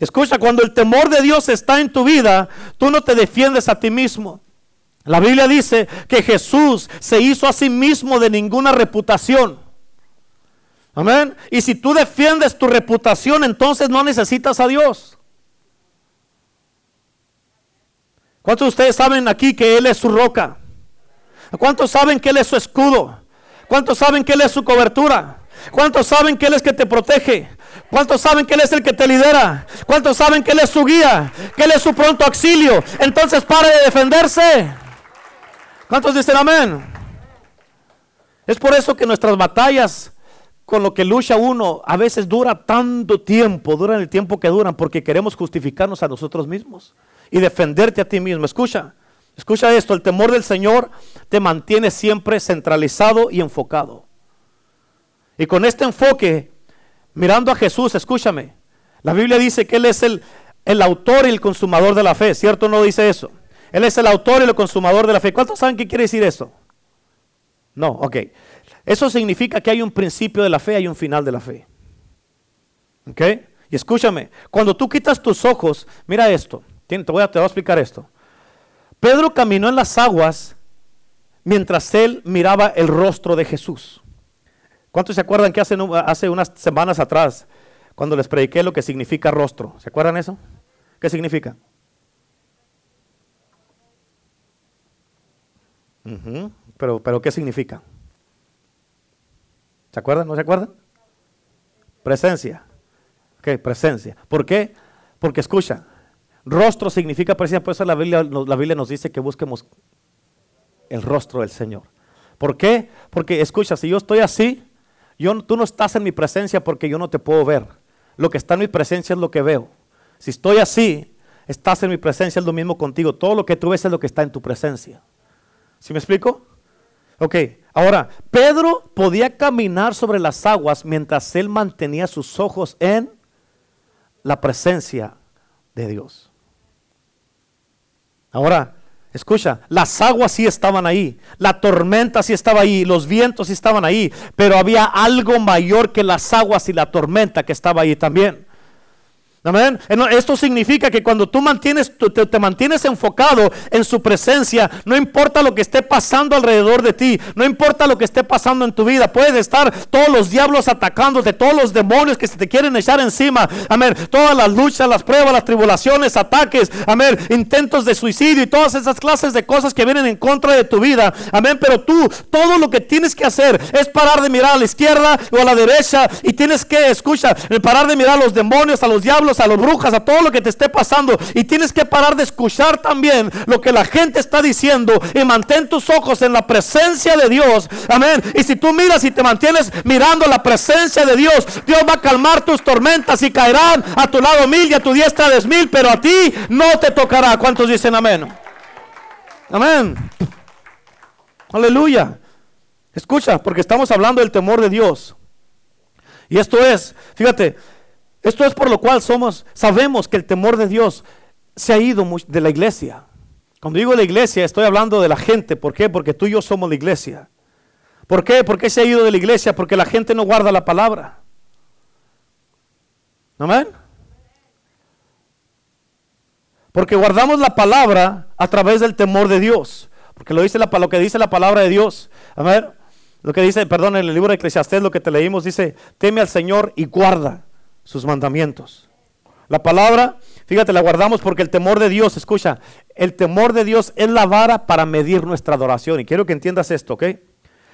Escucha, cuando el temor de Dios está en tu vida, tú no te defiendes a ti mismo. La Biblia dice que Jesús se hizo a sí mismo de ninguna reputación. Amén. Y si tú defiendes tu reputación, entonces no necesitas a Dios. ¿Cuántos de ustedes saben aquí que Él es su roca? ¿Cuántos saben que Él es su escudo? ¿Cuántos saben que Él es su cobertura? ¿Cuántos saben que Él es que te protege? ¿Cuántos saben que Él es el que te lidera? ¿Cuántos saben que Él es su guía? Que Él es su pronto auxilio. Entonces pare de defenderse. ¿Cuántos dicen amén? Es por eso que nuestras batallas con lo que lucha uno a veces dura tanto tiempo, duran el tiempo que duran, porque queremos justificarnos a nosotros mismos y defenderte a ti mismo. Escucha, escucha esto, el temor del Señor te mantiene siempre centralizado y enfocado. Y con este enfoque, mirando a Jesús, escúchame, la Biblia dice que Él es el, el autor y el consumador de la fe, ¿cierto? No dice eso. Él es el autor y el consumador de la fe. ¿Cuántos saben qué quiere decir eso? No, ok. Eso significa que hay un principio de la fe, hay un final de la fe. ¿Ok? Y escúchame, cuando tú quitas tus ojos, mira esto, te voy a, explicar esto. Pedro caminó en las aguas mientras él miraba el rostro de Jesús. ¿Cuántos se acuerdan que hace, unas semanas atrás, cuando les prediqué lo que significa rostro? ¿Se acuerdan eso? ¿Qué significa? pero, pero, ¿qué significa? ¿Se acuerdan? ¿No se acuerdan? Presencia. Ok, presencia. ¿Por qué? Porque escucha, Rostro significa presencia, por eso la Biblia, la Biblia nos dice que busquemos el rostro del Señor. ¿Por qué? Porque escucha, si yo estoy así, yo, tú no estás en mi presencia porque yo no te puedo ver. Lo que está en mi presencia es lo que veo. Si estoy así, estás en mi presencia, es lo mismo contigo. Todo lo que tú ves es lo que está en tu presencia. ¿Sí me explico? Ok, ahora, Pedro podía caminar sobre las aguas mientras él mantenía sus ojos en la presencia de Dios. Ahora, escucha, las aguas sí estaban ahí, la tormenta sí estaba ahí, los vientos sí estaban ahí, pero había algo mayor que las aguas y la tormenta que estaba ahí también. Amén. Esto significa que cuando tú mantienes, te, te, mantienes enfocado en su presencia, no importa lo que esté pasando alrededor de ti, no importa lo que esté pasando en tu vida, puedes estar todos los diablos atacándote, todos los demonios que se te quieren echar encima, amén, todas las luchas, las pruebas, las tribulaciones, ataques, amén, intentos de suicidio y todas esas clases de cosas que vienen en contra de tu vida, amén, pero tú, todo lo que tienes que hacer es parar de mirar a la izquierda o a la derecha y tienes que, escucha, parar de mirar a los demonios, a los diablos, a los brujas, a todo lo que te esté pasando. Y tienes que parar de escuchar también lo que la gente está diciendo y mantén tus ojos en la presencia de Dios. Amén. Y si tú miras y te mantienes mirando la presencia de Dios, Dios va a calmar tus tormentas y caerán a tu lado mil y a tu diestra diez mil, pero a ti no te tocará. ¿Cuántos dicen amén? Amén. Aleluya. Escucha, porque estamos hablando del temor de Dios. Y esto es, fíjate, esto es por lo cual somos, sabemos que el temor de Dios se ha ido de la iglesia. Cuando digo la iglesia, estoy hablando de la gente. ¿Por qué? Porque tú y yo somos la iglesia. ¿Por qué? ¿Por qué se ha ido de la iglesia? Porque la gente no guarda la palabra. Amén. Porque guardamos la palabra a través del temor de Dios. Porque lo, dice la, lo que dice la palabra de Dios. Amén. Lo que dice, perdón, en el libro de Eclesiastés, lo que te leímos, dice, teme al Señor y guarda sus mandamientos. La palabra, fíjate, la guardamos porque el temor de Dios, escucha, el temor de Dios es la vara para medir nuestra adoración. Y quiero que entiendas esto, ¿ok?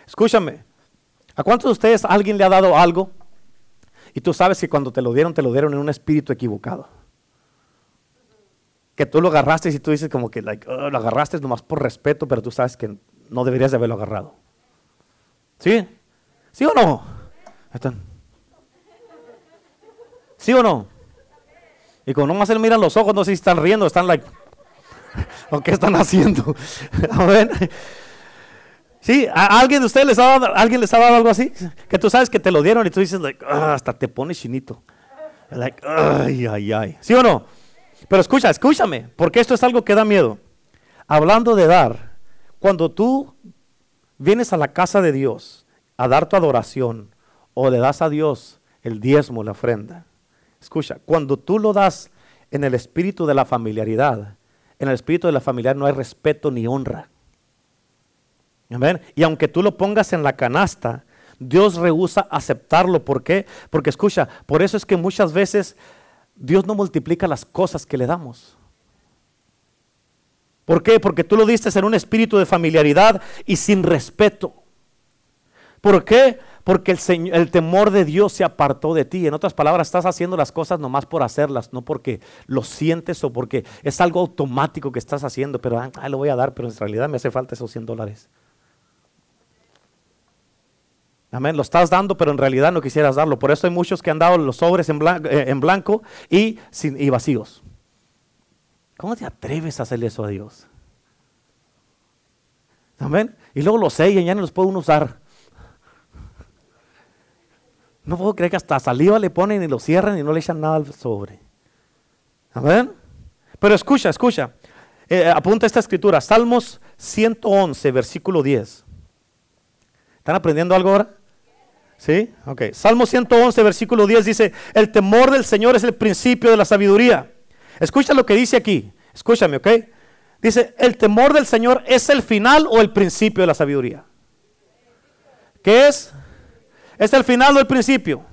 Escúchame. ¿A cuántos de ustedes alguien le ha dado algo y tú sabes que cuando te lo dieron, te lo dieron en un espíritu equivocado? Que tú lo agarraste y tú dices como que like, oh, lo agarraste nomás por respeto, pero tú sabes que no deberías de haberlo agarrado. ¿Sí? ¿Sí o no? Están. ¿Sí o no? Y como no más él miran los ojos, no sé si están riendo, están like, ¿o qué están haciendo? Amén. ¿Sí? ¿A alguien de ustedes les ha dado, alguien les ha dado algo así? Que tú sabes que te lo dieron y tú dices, like, ah, hasta te pones chinito. Like, ay, ay, ay. ¿Sí o no? Pero escucha, escúchame, porque esto es algo que da miedo. Hablando de dar, cuando tú vienes a la casa de Dios a dar tu adoración o le das a Dios el diezmo, la ofrenda, Escucha, cuando tú lo das en el espíritu de la familiaridad, en el espíritu de la familiaridad no hay respeto ni honra. Amén. Y aunque tú lo pongas en la canasta, Dios rehúsa aceptarlo. ¿Por qué? Porque escucha, por eso es que muchas veces Dios no multiplica las cosas que le damos. ¿Por qué? Porque tú lo diste en un espíritu de familiaridad y sin respeto. ¿Por qué? Porque el, el, temor de Dios se apartó de ti. En otras palabras, estás haciendo las cosas nomás por hacerlas, no porque lo sientes o porque es algo automático que estás haciendo, pero ah, lo voy a dar, pero en realidad me hace falta esos 100 dólares. Amén, lo estás dando, pero en realidad no quisieras darlo. Por eso hay muchos que han dado los sobres en eh, blanco, y, sin, y vacíos. ¿Cómo te atreves a hacerle eso a Dios? Amén. Y luego los sellan, ya no los puede uno usar. No puedo creer que hasta saliva le ponen y lo cierran y no le echan nada al sobre. ¿Amén? Pero escucha, escucha. Eh, apunta esta escritura. Salmos 111, versículo 10. ¿Están aprendiendo algo ahora? ¿Sí? Ok. Salmo 111, versículo 10 dice, el temor del Señor es el principio de la sabiduría. Escucha lo que dice aquí. Escúchame, ¿ok? Dice, el temor del Señor es el final o el principio de la sabiduría. ¿Qué es? ¿Es el final o el principio?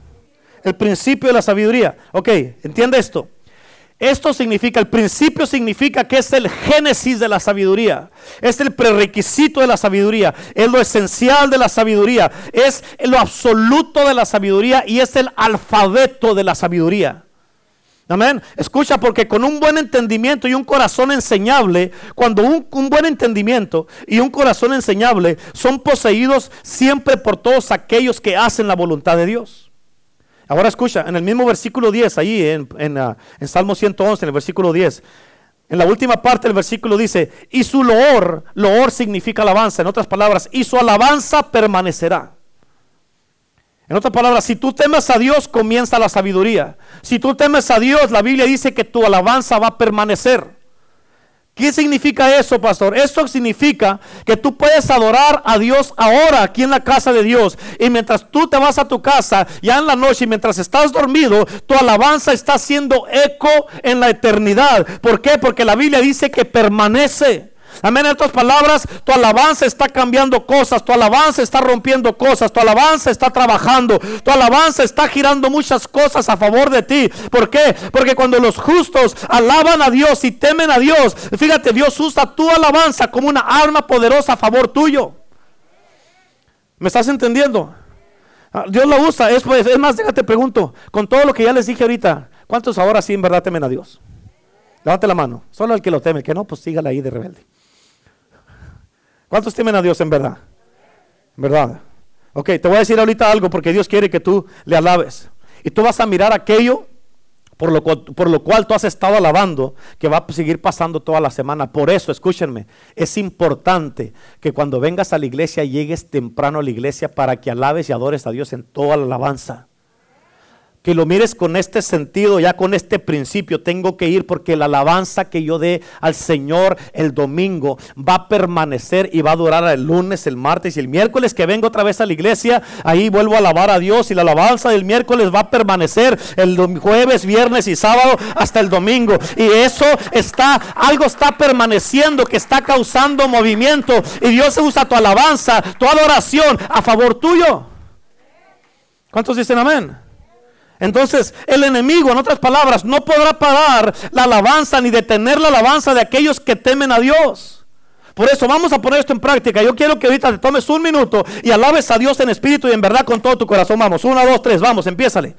El principio de la sabiduría. Ok, entiende esto. Esto significa, el principio significa que es el génesis de la sabiduría, es el prerequisito de la sabiduría, es lo esencial de la sabiduría, es lo absoluto de la sabiduría y es el alfabeto de la sabiduría. Amén. Escucha, porque con un buen entendimiento y un corazón enseñable, cuando un, un, buen entendimiento y un corazón enseñable son poseídos siempre por todos aquellos que hacen la voluntad de Dios. Ahora escucha, en el mismo versículo 10, ahí en, en, uh, en Salmo 111, en el versículo 10, en la última parte del versículo dice, y su loor, loor significa alabanza, en otras palabras, y su alabanza permanecerá. En otras palabras, si tú temes a Dios, comienza la sabiduría. Si tú temes a Dios, la Biblia dice que tu alabanza va a permanecer. ¿Qué significa eso, pastor? Esto significa que tú puedes adorar a Dios ahora aquí en la casa de Dios. Y mientras tú te vas a tu casa, ya en la noche, y mientras estás dormido, tu alabanza está haciendo eco en la eternidad. ¿Por qué? Porque la Biblia dice que permanece. Amén. En otras palabras, tu alabanza está cambiando cosas, tu alabanza está rompiendo cosas, tu alabanza está trabajando, tu alabanza está girando muchas cosas a favor de ti. ¿Por qué? Porque cuando los justos alaban a Dios y temen a Dios, fíjate, Dios usa tu alabanza como una arma poderosa a favor tuyo. ¿Me estás entendiendo? Ah, Dios lo usa. Es, pues, es más, déjate pregunto, con todo lo que ya les dije ahorita, ¿cuántos ahora sí en verdad temen a Dios? Levante la mano. Solo el que lo teme, el que no, pues sígala ahí de rebelde. ¿Cuántos temen a Dios en verdad? ¿En verdad? Ok, te voy a decir ahorita algo porque Dios quiere que tú le alabes. Y tú vas a mirar aquello por lo, cual, por lo cual tú has estado alabando, que va a seguir pasando toda la semana. Por eso, escúchenme, es importante que cuando vengas a la iglesia llegues temprano a la iglesia para que alabes y adores a Dios en toda la alabanza que lo mires con este sentido, ya con este principio. Tengo que ir porque la alabanza que yo dé al Señor el domingo va a permanecer y va a durar el lunes, el martes y el miércoles que vengo otra vez a la iglesia. Ahí vuelvo a alabar a Dios y la alabanza del miércoles va a permanecer el jueves, viernes y sábado hasta el domingo. Y eso está, algo está permaneciendo que está causando movimiento. Y Dios usa tu alabanza, tu adoración a favor tuyo. ¿Cuántos dicen amén? Entonces el enemigo, en otras palabras, no podrá parar la alabanza ni detener la alabanza de aquellos que temen a Dios. Por eso vamos a poner esto en práctica. Yo quiero que ahorita te tomes un minuto y alabes a Dios en espíritu y en verdad con todo tu corazón. Vamos, uno, dos, tres, vamos, empiézale.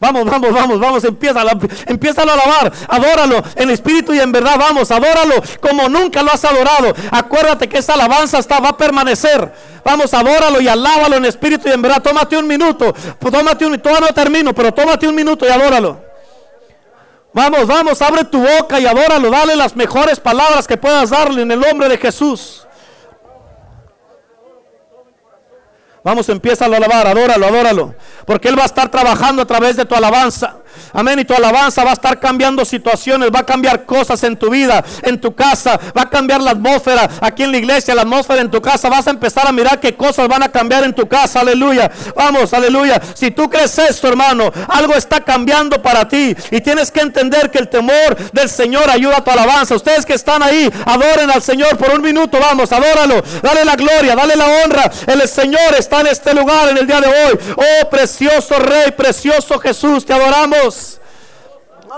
Vamos, vamos, vamos, vamos, empieza, empieza a alabar, adóralo en espíritu y en verdad, vamos, adóralo como nunca lo has adorado. Acuérdate que esa alabanza está, va a permanecer. Vamos, adóralo y alábalo en espíritu y en verdad. Tómate un minuto, pues tómate un minuto, no termino, pero tómate un minuto y adóralo. Vamos, vamos, abre tu boca y adóralo, dale las mejores palabras que puedas darle en el nombre de Jesús. Vamos, empieza a alabar, adóralo, adóralo. Porque Él va a estar trabajando a través de tu alabanza. Amén. Y tu alabanza va a estar cambiando situaciones, va a cambiar cosas en tu vida, en tu casa, va a cambiar la atmósfera aquí en la iglesia, la atmósfera en tu casa. Vas a empezar a mirar qué cosas van a cambiar en tu casa. Aleluya. Vamos, aleluya. Si tú crees esto, hermano, algo está cambiando para ti. Y tienes que entender que el temor del Señor ayuda a tu alabanza. Ustedes que están ahí, adoren al Señor por un minuto. Vamos, adóralo. Dale la gloria, dale la honra. El Señor está en este lugar en el día de hoy. Oh, precioso Rey, precioso Jesús, te adoramos.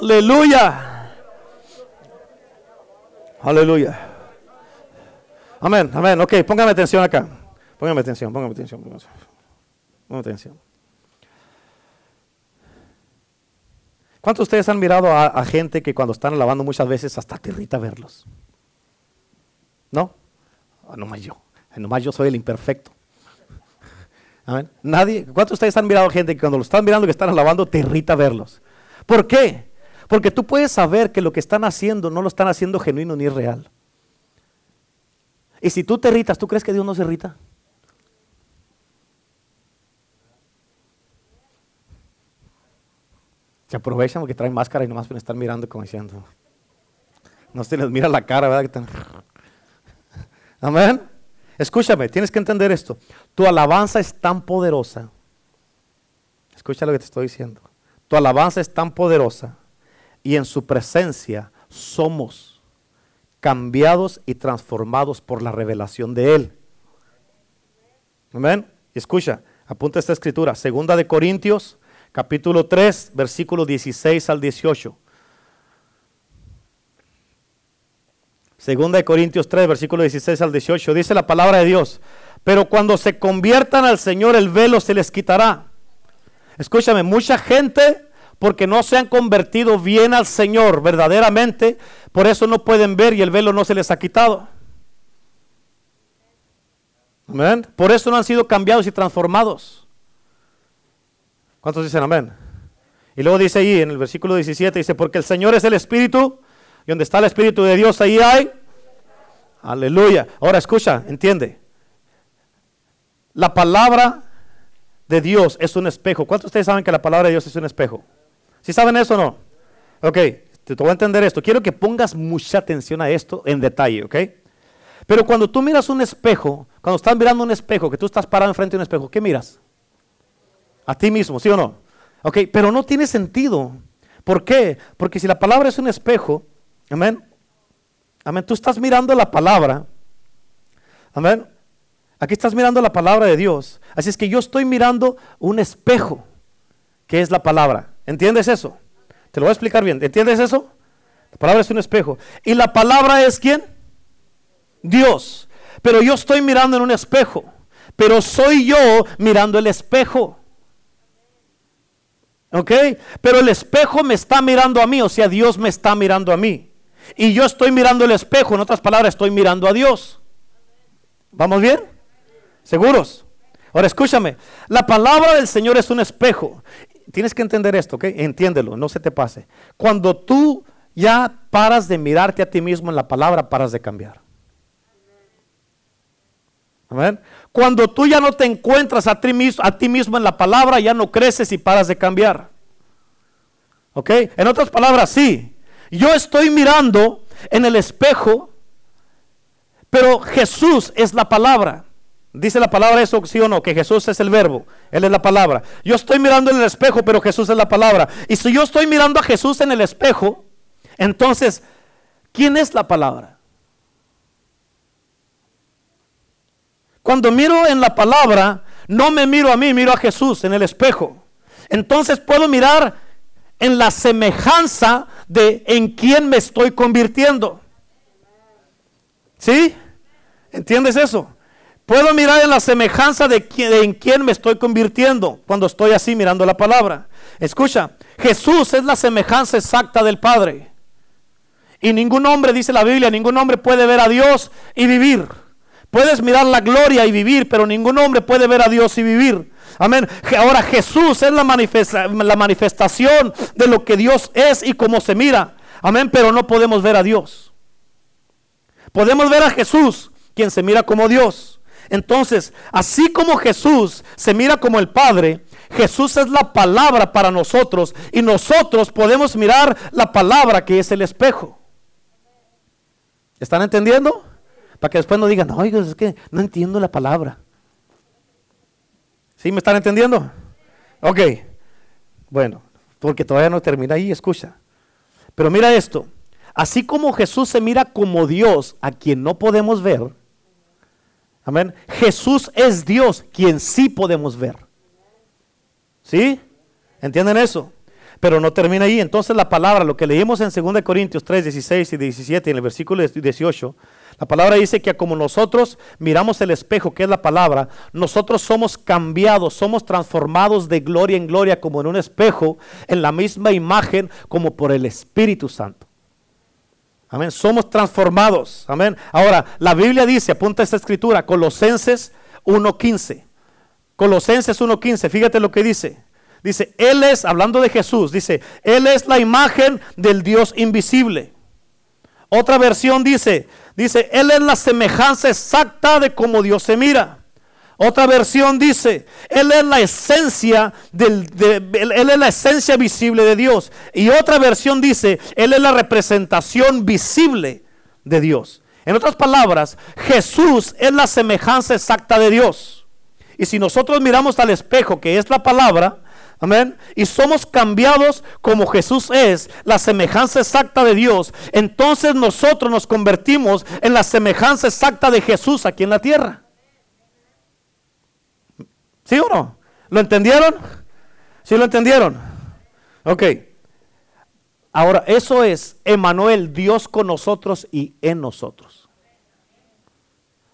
Aleluya. Aleluya. Amén, amén. Ok, póngame atención acá. Póngame atención, póngame atención. Póngame atención. ¿Cuántos de ustedes han mirado a, gente que cuando están alabando muchas veces hasta te irrita verlos? ¿No? Oh, nomás yo. Nomás yo soy el imperfecto. Amén. Nadie. ¿Cuántos de ustedes han mirado gente que cuando lo están mirando que están alabando te irrita verlos? ¿Por qué? Porque tú puedes saber que lo que están haciendo no lo están haciendo genuino ni real. Y si tú te irritas, ¿tú crees que Dios no se irrita? Se aprovechan porque traen máscara y nomás pueden estar mirando como diciendo. No se les mira la cara, ¿verdad? Amén. Escúchame, tienes que entender esto. Tu alabanza es tan poderosa. Escucha lo que te estoy diciendo. Tu alabanza es tan poderosa y en su presencia somos cambiados y transformados por la revelación de Él. Amén. Escucha, apunta esta escritura, segunda de Corintios, capítulo 3, versículo 16 al 18. Segunda de Corintios 3, versículo 16 al 18, dice la palabra de Dios, pero cuando se conviertan al Señor el velo se les quitará Escúchame, mucha gente porque no se han convertido bien al Señor verdaderamente, por eso no pueden ver y el velo no se les ha quitado. Amén. Por eso no han sido cambiados y transformados. ¿Cuántos dicen amén? Y luego dice ahí en el versículo 17, dice, porque el Señor es el Espíritu, donde está el Espíritu de Dios, ahí hay. Aleluya. Ahora escucha, entiende. La palabra de Dios es un espejo. ¿Cuántos de ustedes saben que la palabra de Dios es un espejo? ¿Sí saben eso o no? Ok, te, voy a entender esto. Quiero que pongas mucha atención a esto en detalle, ¿ok? Pero cuando tú miras un espejo, cuando estás mirando un espejo, que tú estás parado enfrente de un espejo, ¿qué miras? A ti mismo, ¿sí o no? Ok, pero no tiene sentido. ¿Por qué? Porque si la palabra es un espejo, amén, amén, tú estás mirando la palabra, amén, aquí estás mirando la palabra de Dios. Así es que yo estoy mirando un espejo, que es la palabra. ¿Entiendes eso? Te lo voy a explicar bien. ¿Entiendes eso? La palabra es un espejo. ¿Y la palabra es quién? Dios. Pero yo estoy mirando en un espejo. Pero soy yo mirando el espejo. ¿Ok? Pero el espejo me está mirando a mí, o sea, Dios me está mirando a mí. Y yo estoy mirando el espejo, en otras palabras, estoy mirando a Dios. ¿Vamos bien? ¿Seguros? Ahora escúchame, la palabra del Señor es un espejo. Tienes que entender esto, ¿ok? Entiéndelo, no se te pase. Cuando tú ya paras de mirarte a ti mismo en la palabra, paras de cambiar. Amén. Cuando tú ya no te encuentras a ti, mismo, a ti mismo en la palabra, ya no creces y paras de cambiar. ¿Ok? En otras palabras, sí. Yo estoy mirando en el espejo, pero Jesús es la palabra. Dice la palabra eso, sí o no, que Jesús es el verbo, Él es la palabra. Yo estoy mirando en el espejo, pero Jesús es la palabra. Y si yo estoy mirando a Jesús en el espejo, entonces, ¿quién es la palabra? Cuando miro en la palabra, no me miro a mí, miro a Jesús en el espejo. Entonces puedo mirar en la semejanza de en quién me estoy convirtiendo. ¿Sí? ¿Entiendes eso? Puedo mirar en la semejanza de, de, en quién me estoy convirtiendo cuando estoy así mirando la palabra. Escucha, Jesús es la semejanza exacta del Padre. Y ningún hombre, dice la Biblia, ningún hombre puede ver a Dios y vivir. Puedes mirar la gloria y vivir, pero ningún hombre puede ver a Dios y vivir. Amén. Ahora Jesús es la, manifestación de lo que Dios es y cómo se mira. Amén, pero no podemos ver a Dios. Podemos ver a Jesús, quien se mira como Dios. Entonces, así como Jesús se mira como el Padre, Jesús es la palabra para nosotros y nosotros podemos mirar la palabra que es el espejo. ¿Están entendiendo? Para que después no digan, oiga, es que no entiendo la palabra. ¿Sí me están entendiendo? Ok. Bueno, porque todavía no termina ahí, escucha. Pero mira esto. Así como Jesús se mira como Dios, a quien no podemos ver, amén. Jesús es Dios, quien sí podemos ver. ¿Sí? ¿Entienden eso? Pero no termina ahí. Entonces la palabra, lo que leímos en 2 Corintios 3, 16 y 17, en el versículo 18, la palabra dice que como nosotros miramos el espejo, que es la palabra, nosotros somos cambiados, somos transformados de gloria en gloria como en un espejo, en la misma imagen como por el Espíritu Santo. Amén. Somos transformados. Amén. Ahora, la Biblia dice, apunta esta escritura, Colosenses 1.15. Colosenses 1.15, fíjate lo que dice. Dice, Él es, hablando de Jesús, dice, Él es la imagen del Dios invisible. Otra versión dice, Dice, Él es la semejanza exacta de cómo Dios se mira. Otra versión dice, Él es la esencia del, él, es la esencia visible de Dios. Y otra versión dice, Él es la representación visible de Dios. En otras palabras, Jesús es la semejanza exacta de Dios. Y si nosotros miramos al espejo, que es la palabra, Amén. Y somos cambiados como Jesús es, la semejanza exacta de Dios. Entonces nosotros nos convertimos en la semejanza exacta de Jesús aquí en la tierra. ¿Sí o no? ¿Lo entendieron? ¿Sí lo entendieron? Ok. Ahora, eso es Emanuel, Dios con nosotros y en nosotros.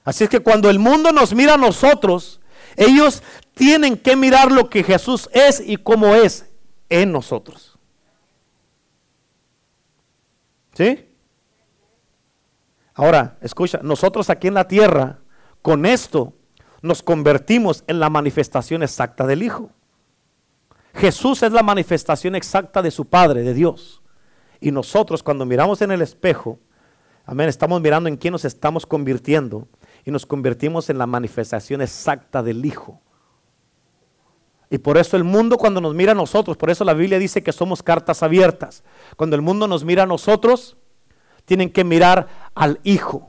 Así es que cuando el mundo nos mira a nosotros, ellos tienen que mirar lo que Jesús es y cómo es en nosotros. ¿Sí? Ahora, escucha, nosotros aquí en la tierra, con esto, nos convertimos en la manifestación exacta del Hijo. Jesús es la manifestación exacta de su Padre, de Dios. Y nosotros cuando miramos en el espejo, amén, estamos mirando en quién nos estamos convirtiendo y nos convertimos en la manifestación exacta del Hijo. Y por eso el mundo cuando nos mira a nosotros, por eso la Biblia dice que somos cartas abiertas. Cuando el mundo nos mira a nosotros, tienen que mirar al Hijo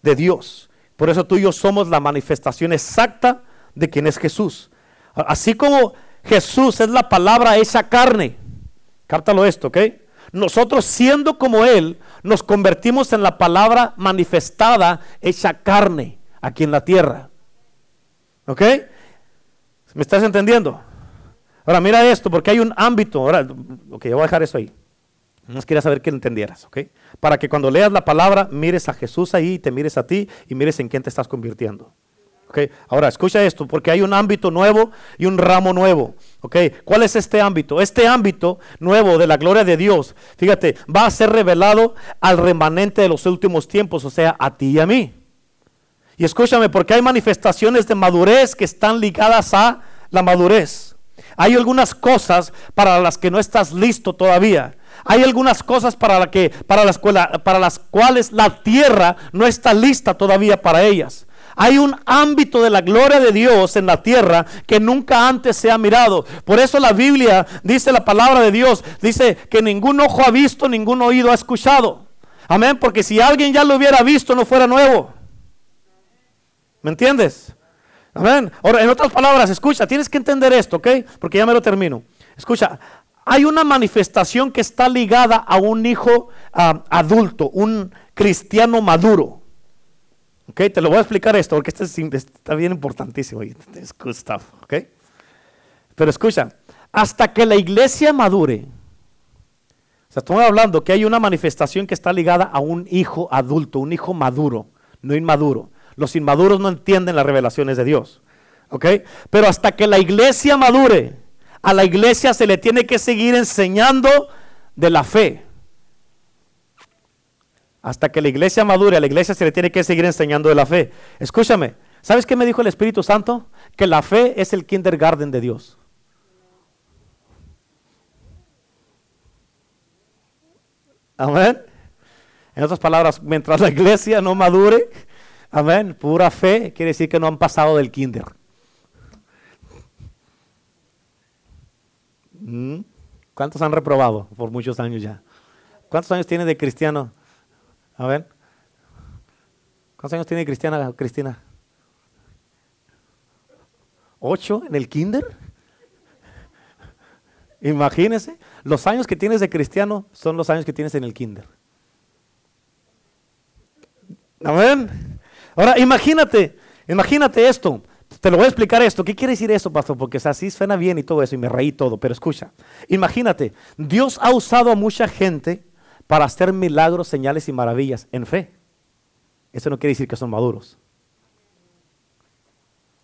de Dios. Por eso tú y yo somos la manifestación exacta de quien es Jesús. Así como Jesús es la palabra hecha carne. Cártalo esto, ¿ok? Nosotros siendo como Él, nos convertimos en la palabra manifestada hecha carne aquí en la tierra. ¿Ok? ¿Me estás entendiendo? Ahora mira esto, porque hay un ámbito. Ahora, ok, voy a dejar eso ahí. Nos quería saber que entendieras, ¿ok? Para que cuando leas la palabra mires a Jesús ahí, te mires a ti y mires en quién te estás convirtiendo. ¿Ok? Ahora, escucha esto, porque hay un ámbito nuevo y un ramo nuevo. ¿ok? ¿Cuál es este ámbito? Este ámbito nuevo de la gloria de Dios, fíjate, va a ser revelado al remanente de los últimos tiempos, o sea, a ti y a mí. Y escúchame, porque hay manifestaciones de madurez que están ligadas a la madurez. Hay algunas cosas para las que no estás listo todavía. Hay algunas cosas para, la que, para, las, para las cuales la tierra no está lista todavía para ellas. Hay un ámbito de la gloria de Dios en la tierra que nunca antes se ha mirado. Por eso la Biblia dice la palabra de Dios, dice que ningún ojo ha visto, ningún oído ha escuchado. Amén, porque si alguien ya lo hubiera visto no fuera nuevo. ¿Me entiendes? Amén. Ahora, en otras palabras, escucha, tienes que entender esto, ¿ok? Porque ya me lo termino. Escucha, hay una manifestación que está ligada a un hijo ah, adulto, un cristiano maduro. ¿Ok? Te lo voy a explicar esto porque este está bien importantísimo. Es ¿ok? Pero escucha, hasta que la iglesia madure, o sea, estamos hablando que hay una manifestación que está ligada a un hijo adulto, un hijo maduro, no inmaduro. Los inmaduros no entienden las revelaciones de Dios. ¿Ok? Pero hasta que la iglesia madure, a la iglesia se le tiene que seguir enseñando de la fe. Hasta que la iglesia madure, a la iglesia se le tiene que seguir enseñando de la fe. Escúchame, ¿sabes qué me dijo el Espíritu Santo? Que la fe es el kindergarten de Dios. Amén. En otras palabras, mientras la iglesia no madure, Amén. Pura fe quiere decir que no han pasado del kinder. Mm. ¿Cuántos han reprobado por muchos años ya? ¿Cuántos años tiene de cristiano? A ver. ¿Cuántos años tiene cristiana, Cristina? ¿Ocho en el kinder? Imagínese, los años que tienes de cristiano son los años que tienes en el kinder. Amén. Ahora, imagínate, imagínate esto. Te lo voy a explicar esto. ¿Qué quiere decir eso, pastor? Porque así suena bien y todo eso, y me reí todo. Pero escucha, imagínate, Dios ha usado a mucha gente para hacer milagros, señales y maravillas en fe. Eso no quiere decir que son maduros.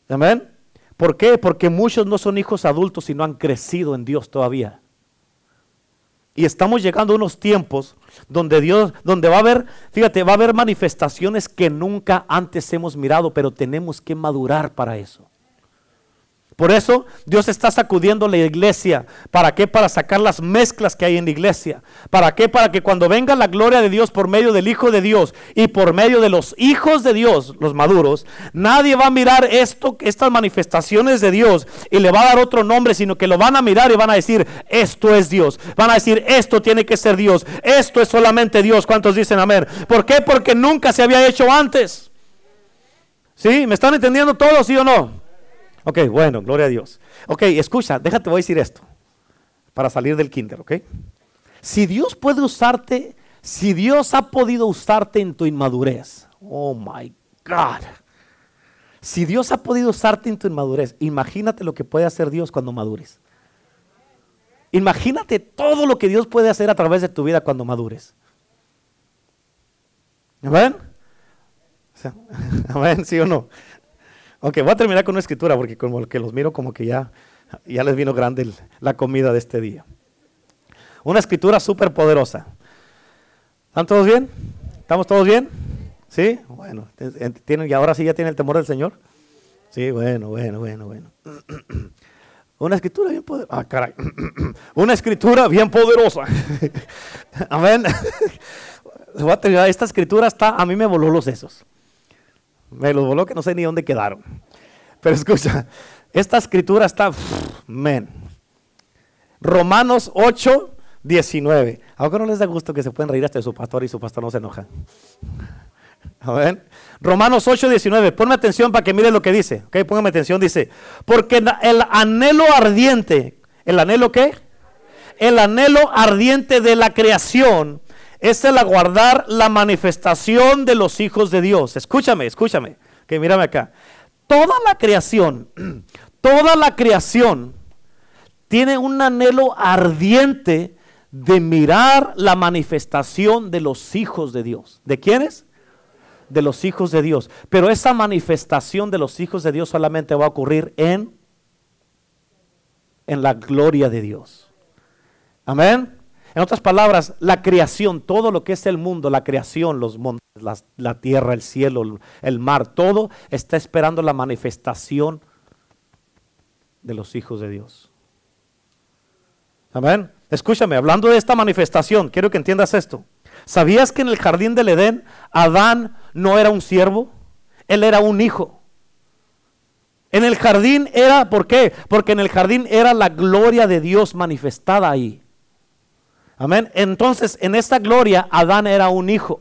¿Amén? ¿Por qué? Porque muchos no son hijos adultos y no han crecido en Dios todavía. Y estamos llegando a unos tiempos donde Dios, donde va a haber, fíjate, va a haber manifestaciones que nunca antes hemos mirado, pero tenemos que madurar para eso. Por eso Dios está sacudiendo la iglesia. ¿Para qué? Para sacar las mezclas que hay en la iglesia. ¿Para qué? Para que cuando venga la gloria de Dios por medio del Hijo de Dios y por medio de los hijos de Dios, los maduros, nadie va a mirar esto, estas manifestaciones de Dios y le va a dar otro nombre, sino que lo van a mirar y van a decir, esto es Dios. Van a decir, esto tiene que ser Dios. Esto es solamente Dios. ¿Cuántos dicen amén? ¿Por qué? Porque nunca se había hecho antes. ¿Sí? ¿Me están entendiendo todos, sí o no? Ok, bueno, gloria a Dios. Ok, escucha, déjate, voy a decir esto. Para salir del kinder, ok. Si Dios puede usarte, si Dios ha podido usarte en tu inmadurez, oh my God. Si Dios ha podido usarte en tu inmadurez, imagínate lo que puede hacer Dios cuando madures. Imagínate todo lo que Dios puede hacer a través de tu vida cuando madures. ¿Amén? ¿Amén? ¿Sí o no? Ok, voy a terminar con una escritura porque como que los miro como que ya, ya les vino grande la comida de este día. Una escritura súper poderosa. ¿Están todos bien? ¿Estamos todos bien? ¿Sí? Bueno, ¿tienen, y ahora sí ya tienen el temor del Señor. Sí, bueno, bueno, bueno, bueno. Una escritura bien poderosa. Ah, caray. Una escritura bien poderosa. Amén. Esta escritura está, a mí me voló los sesos. Me los voló que no sé ni dónde quedaron. Pero escucha, esta escritura está, men. Romanos 8, 19. ¿A no les da gusto que se pueden reír hasta de su pastor y su pastor no se enoja? ver. Romanos 8, 19. Ponme atención para que mire lo que dice. Ok, póngame atención. Dice, porque el anhelo ardiente, ¿el anhelo qué? El anhelo ardiente de la creación es el aguardar la manifestación de los hijos de Dios. Escúchame, escúchame. Que mírame acá. Toda la creación, toda la creación tiene un anhelo ardiente de mirar la manifestación de los hijos de Dios. ¿De quiénes? De los hijos de Dios. Pero esa manifestación de los hijos de Dios solamente va a ocurrir en, en la gloria de Dios. Amén. En otras palabras, la creación, todo lo que es el mundo, la creación, los montes, la tierra, el cielo, el mar, todo está esperando la manifestación de los hijos de Dios. Amén. Escúchame, hablando de esta manifestación, quiero que entiendas esto. ¿Sabías que en el jardín del Edén Adán no era un siervo? Él era un hijo. En el jardín era, ¿por qué? Porque en el jardín era la gloria de Dios manifestada ahí. Amén. Entonces, en esta gloria, Adán era un hijo.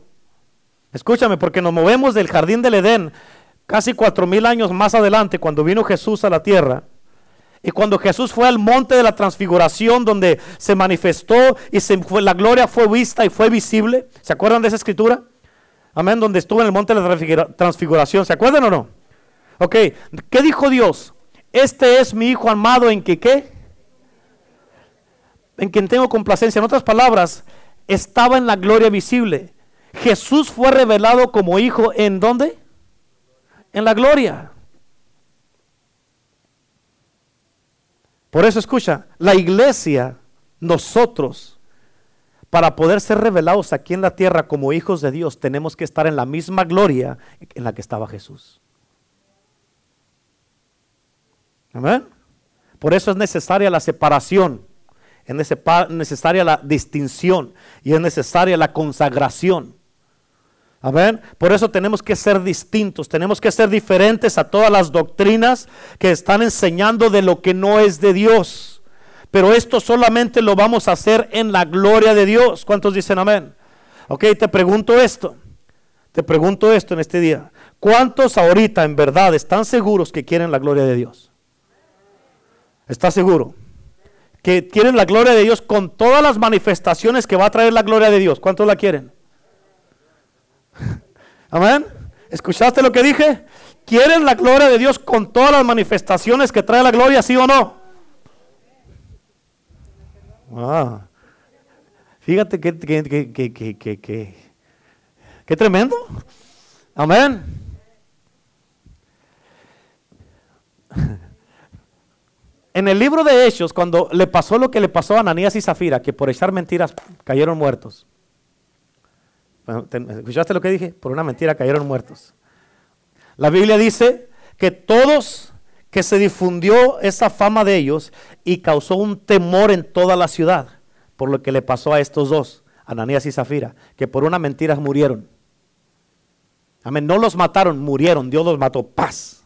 Escúchame, porque nos movemos del jardín del Edén casi cuatro mil años más adelante, cuando vino Jesús a la tierra. Y cuando Jesús fue al monte de la transfiguración, donde se manifestó y la gloria fue vista y fue visible. ¿Se acuerdan de esa escritura? Amén, donde estuvo en el monte de la transfiguración. ¿Se acuerdan o no? Ok, ¿qué dijo Dios? Este es mi hijo amado en que qué? En quien tengo complacencia. En otras palabras, estaba en la gloria visible. Jesús fue revelado como hijo en dónde? En la gloria. Por eso escucha, la iglesia, nosotros, para poder ser revelados aquí en la tierra como hijos de Dios, tenemos que estar en la misma gloria en la que estaba Jesús. Amén. Por eso es necesaria la separación, es necesaria la distinción y es necesaria la consagración. Amén. Por eso tenemos que ser distintos, tenemos que ser diferentes a todas las doctrinas que están enseñando de lo que no es de Dios. Pero esto solamente lo vamos a hacer en la gloria de Dios. ¿Cuántos dicen amén? Ok, te pregunto esto. Te pregunto esto en este día. ¿Cuántos ahorita en verdad están seguros que quieren la gloria de Dios? ¿Estás seguro? Que quieren la gloria de Dios con todas las manifestaciones que va a traer la gloria de Dios. ¿Cuántos la quieren? Amén. ¿Escuchaste lo que dije? ¿Quieren la gloria de Dios con todas las manifestaciones que trae la gloria, sí o no? Ah. Fíjate que, que, tremendo. Amén. En el libro de Hechos, cuando le pasó lo que le pasó a Ananías y Zafira, que por echar mentiras cayeron muertos. ¿Escuchaste lo que dije? Por una mentira cayeron muertos. La Biblia dice que todos que se difundió esa fama de ellos y causó un temor en toda la ciudad por lo que le pasó a estos dos, Ananías y Zafira, que por una mentira murieron. Amén, no los mataron, murieron, Dios los mató, paz.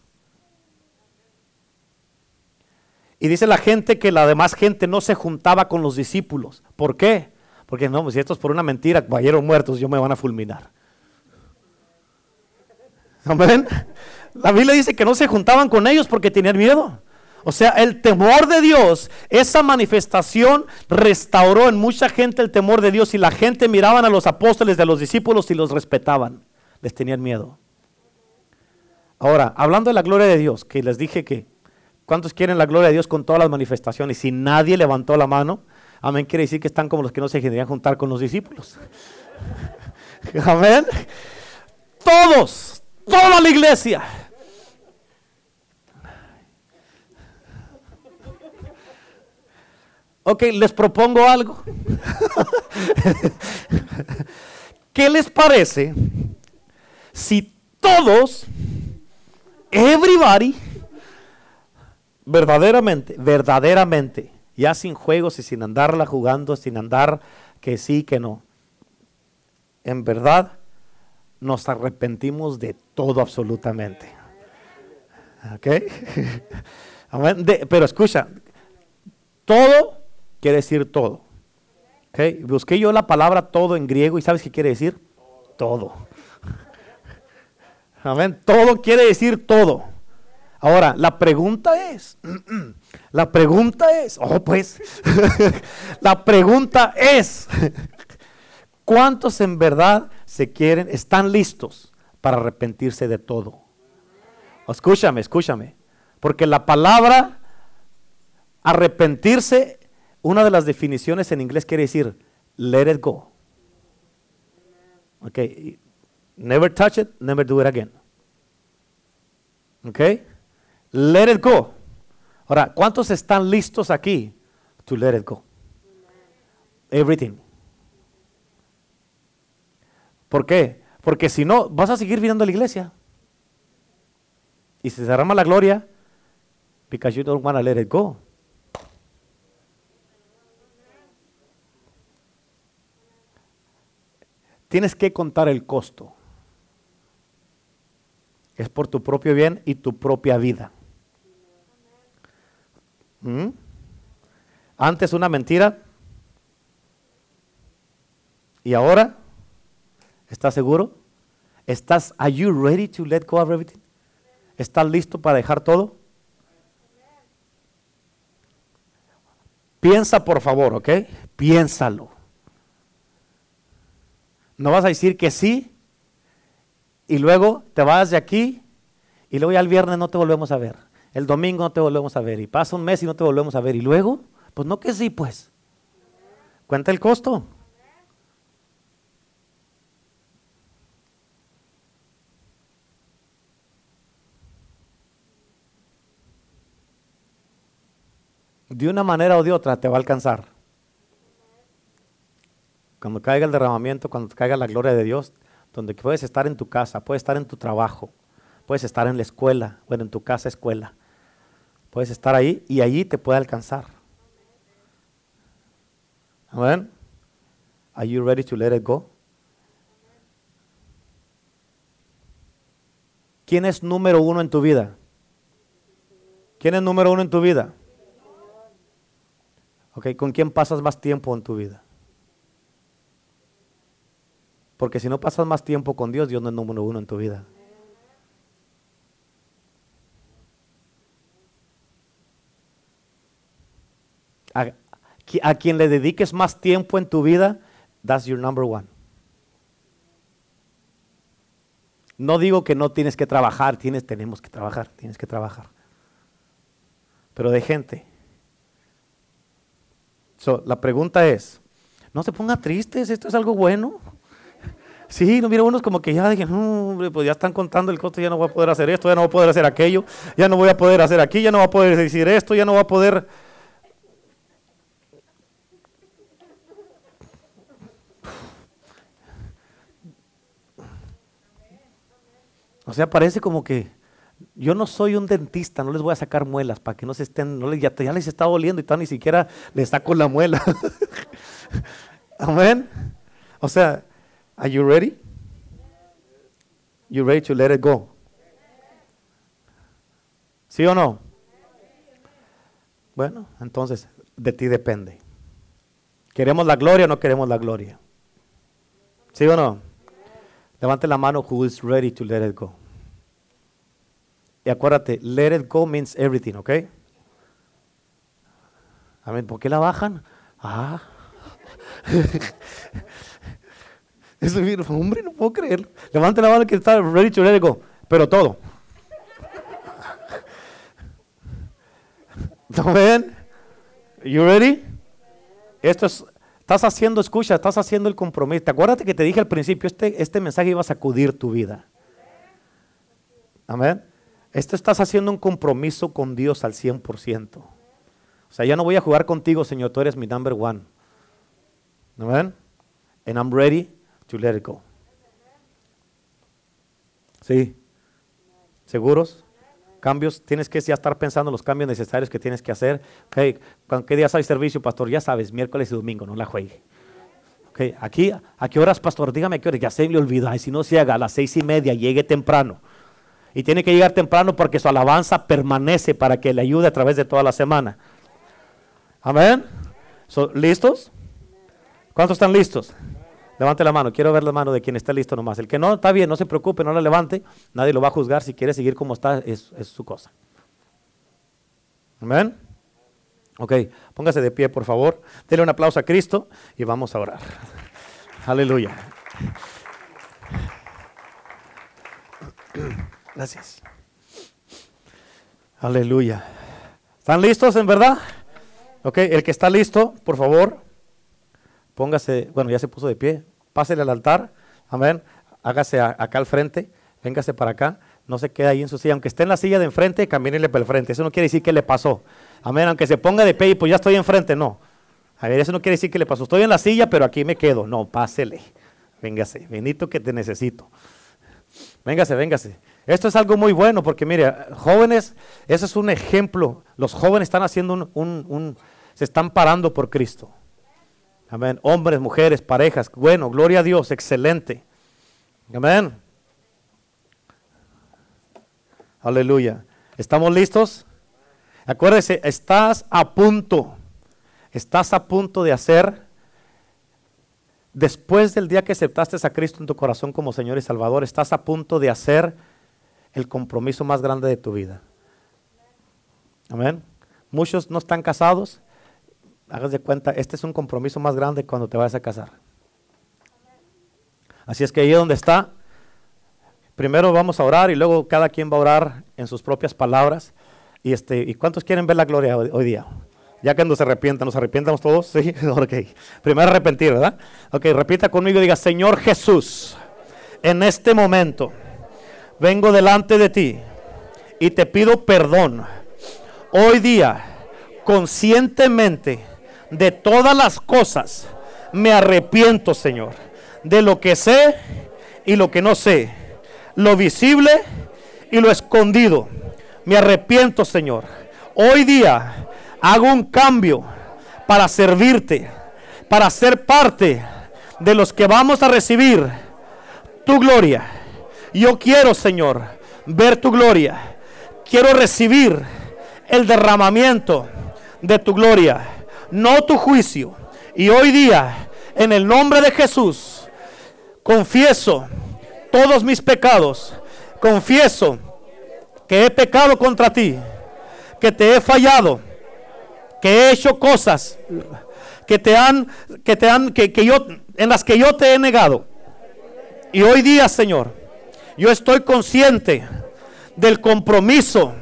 Y dice la gente que la demás gente no se juntaba con los discípulos. ¿Por qué? Porque no, si esto es por una mentira, cayeron muertos, yo me van a fulminar. Amén. La Biblia dice que no se juntaban con ellos porque tenían miedo. O sea, el temor de Dios, esa manifestación restauró en mucha gente el temor de Dios y la gente miraban a los apóstoles de los discípulos y los respetaban. Les tenían miedo. Ahora, hablando de la gloria de Dios, que les dije que, ¿cuántos quieren la gloria de Dios con todas las manifestaciones? Si nadie levantó la mano, Amén quiere decir que están como los que no se querían juntar con los discípulos. Amén. Todos, toda la iglesia. Ok, les propongo algo. ¿qué les parece si todos, everybody, verdaderamente, verdaderamente, ya sin juegos y sin andarla jugando, sin andar que sí, que no, en verdad nos arrepentimos de todo absolutamente. ¿Ok? pero escucha, todo quiere decir todo. ¿Ok? Busqué yo la palabra todo en griego y ¿sabes qué quiere decir? Todo. Amén. Todo quiere decir todo. Ahora, la pregunta es, la pregunta es, oh pues, la pregunta es, ¿cuántos en verdad se quieren, están listos para arrepentirse de todo? Escúchame, escúchame, porque la palabra arrepentirse, una de las definiciones en inglés quiere decir, let it go. Ok, never touch it, never do it again. Ok, let it go. Ahora, ¿cuántos están listos aquí to let it go? Everything. ¿Por qué? Porque si no, vas a seguir viniendo a la iglesia. Y se derrama la gloria, because you don't want to let it go. Tienes que contar el costo. Es por tu propio bien y tu propia vida. ¿Mm? Antes una mentira. Y ahora, ¿estás seguro? ¿Estás, are you ready to let go of everything? ¿Estás listo para dejar todo? Piensa por favor, ¿ok? Piénsalo. No vas a decir que sí y luego te vas de aquí y luego ya el viernes no te volvemos a ver. El domingo no te volvemos a ver y pasa un mes y no te volvemos a ver y luego, pues no que sí, pues. Cuenta el costo. de una manera o de otra te va a alcanzar. Cuando caiga el derramamiento, cuando caiga la gloria de Dios, donde puedes estar en tu casa, puedes estar en tu trabajo, puedes estar en la escuela, bueno, en tu casa escuela. Puedes estar ahí y allí te puede alcanzar. Amén. Are you ready to let it go? ¿Quién es número uno en tu vida? ¿Quién es número uno en tu vida? ¿con quién pasas más tiempo en tu vida? Porque si no pasas más tiempo con Dios, Dios no es número uno en tu vida. A, a, quien le dediques más tiempo en tu vida, that's your number one. No digo que no tienes que trabajar, tienes, tenemos que trabajar, tienes que trabajar. Pero de gente la pregunta es, no se ponga tristes, esto es algo bueno. Sí, no, mira, unos como que ya dije, pues ya están contando el costo, ya no voy a poder hacer esto, ya no voy a poder hacer aquello, ya no voy a poder hacer aquí, ya no voy a poder decir esto, ya no voy a poder... O sea, parece como que yo no soy un dentista, no les voy a sacar muelas para que no se estén, ya, les está doliendo y tal, ni siquiera les saco la muela. Amén. O sea, are you ready? You ready to let it go? ¿Sí o no? Bueno, entonces de ti depende. ¿Queremos la gloria o no queremos la gloria? ¿Sí o no? Levante la mano who is ready to let it go. Y acuérdate, let it go means everything, ¿ok? Amén. ¿Por qué la bajan? Ah. Eso, hombre, no puedo creer. Levante la mano que está ready to let it go. Pero todo. Amén. You ready? Esto es, estás haciendo, escucha, estás haciendo el compromiso. Acuérdate que te dije al principio, este, este mensaje iba a sacudir tu vida. Amén. Esto estás haciendo un compromiso con Dios al 100%. O sea, ya no voy a jugar contigo, Señor, tú eres mi number one. ¿No ven? And I'm ready to let it go. Sí. ¿Seguros? Cambios, tienes que ya estar pensando los cambios necesarios que tienes que hacer. Okay. ¿Qué días hay servicio, pastor? Ya sabes, miércoles y domingo, no la juegue. Okay. Aquí, ¿a qué horas, pastor? Dígame a qué horas. Ya se me olvida. Si no se haga a las seis y media, llegue temprano. Y tiene que llegar temprano porque su alabanza permanece para que le ayude a través de toda la semana. Amén. ¿Listos? ¿Cuántos están listos? Levante la mano, quiero ver la mano de quien está listo nomás. El que no, está bien, no se preocupe, no la levante. Nadie lo va a juzgar. Si quiere seguir como está, es, su cosa. Amén. Ok, póngase de pie, por favor. Dele un aplauso a Cristo y vamos a orar. Aleluya. Gracias. Aleluya. ¿Están listos en verdad? Ok, el que está listo, por favor, póngase, bueno, ya se puso de pie, pásele al altar, amén, hágase acá al frente, véngase para acá, no se quede ahí en su silla, aunque esté en la silla de enfrente, camínele para el frente, eso no quiere decir que le pasó, amén, aunque se ponga de pie y pues ya estoy enfrente, no, a ver, eso no quiere decir que le pasó, estoy en la silla, pero aquí me quedo, no, pásele, véngase, bendito que te necesito, véngase, véngase. Esto es algo muy bueno porque mire, jóvenes, ese es un ejemplo. Los jóvenes están haciendo un, se están parando por Cristo. Amén. Hombres, mujeres, parejas. Bueno, gloria a Dios, excelente. Amén. Aleluya. ¿Estamos listos? Acuérdese, estás a punto. Estás a punto de hacer, después del día que aceptaste a Cristo en tu corazón como Señor y Salvador, estás a punto de hacer el compromiso más grande de tu vida. Amén. Muchos no están casados. Hagas de cuenta, este es un compromiso más grande cuando te vayas a casar. Así es que ahí donde está, primero vamos a orar y luego cada quien va a orar en sus propias palabras. Y, este, ¿y cuántos quieren ver la gloria hoy, día? Ya que no se arrepientan, ¿nos arrepientamos todos? Sí, ok. Primero arrepentir, ¿verdad? Ok, repita conmigo y diga, Señor Jesús, en este momento vengo delante de ti y te pido perdón. Hoy día, conscientemente, de todas las cosas, me arrepiento, Señor, de lo que sé y lo que no sé, lo visible y lo escondido. Me arrepiento, Señor. Hoy día hago un cambio para servirte, para ser parte de los que vamos a recibir tu gloria yo quiero, Señor, ver tu gloria. Quiero recibir el derramamiento de tu gloria, no tu juicio. Y hoy día, en el nombre de Jesús, confieso todos mis pecados. Confieso que he pecado contra ti, que te he fallado, que he hecho cosas que te han, que te han, que, que yo, en las que yo te he negado. Y hoy día, Señor, yo estoy consciente del compromiso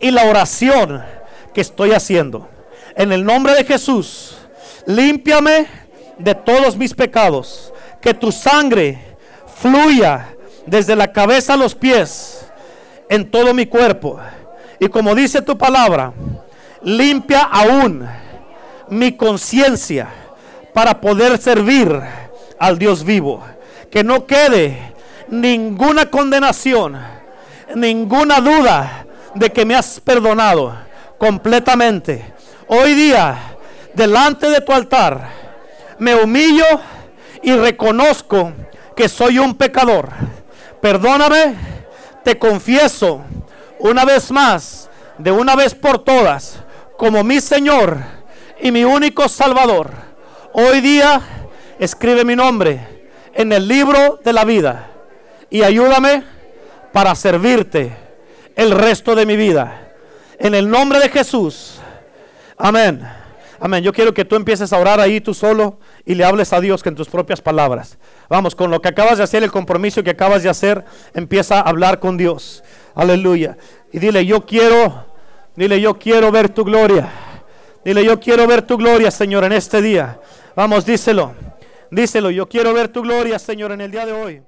y la oración que estoy haciendo. En el nombre de Jesús, límpiame de todos mis pecados. Que tu sangre fluya desde la cabeza a los pies en todo mi cuerpo. Y como dice tu palabra, limpia aún mi conciencia para poder servir al Dios vivo. Que no quede ninguna condenación, ninguna duda de que me has perdonado completamente. Hoy día, delante de tu altar, me humillo y reconozco que soy un pecador. Perdóname, te confieso una vez más, de una vez por todas, como mi Señor y mi único Salvador. Hoy día escribe mi nombre en el libro de la vida y ayúdame para servirte el resto de mi vida. En el nombre de Jesús. Amén. Amén. Yo quiero que tú empieces a orar ahí tú solo y le hables a Dios que en tus propias palabras. Vamos, con lo que acabas de hacer, el compromiso que acabas de hacer, empieza a hablar con Dios. Aleluya. Y dile, yo quiero, dile, yo quiero ver tu gloria. Dile, yo quiero ver tu gloria, Señor, en este día. Vamos, díselo. Díselo, yo quiero ver tu gloria, Señor, en el día de hoy.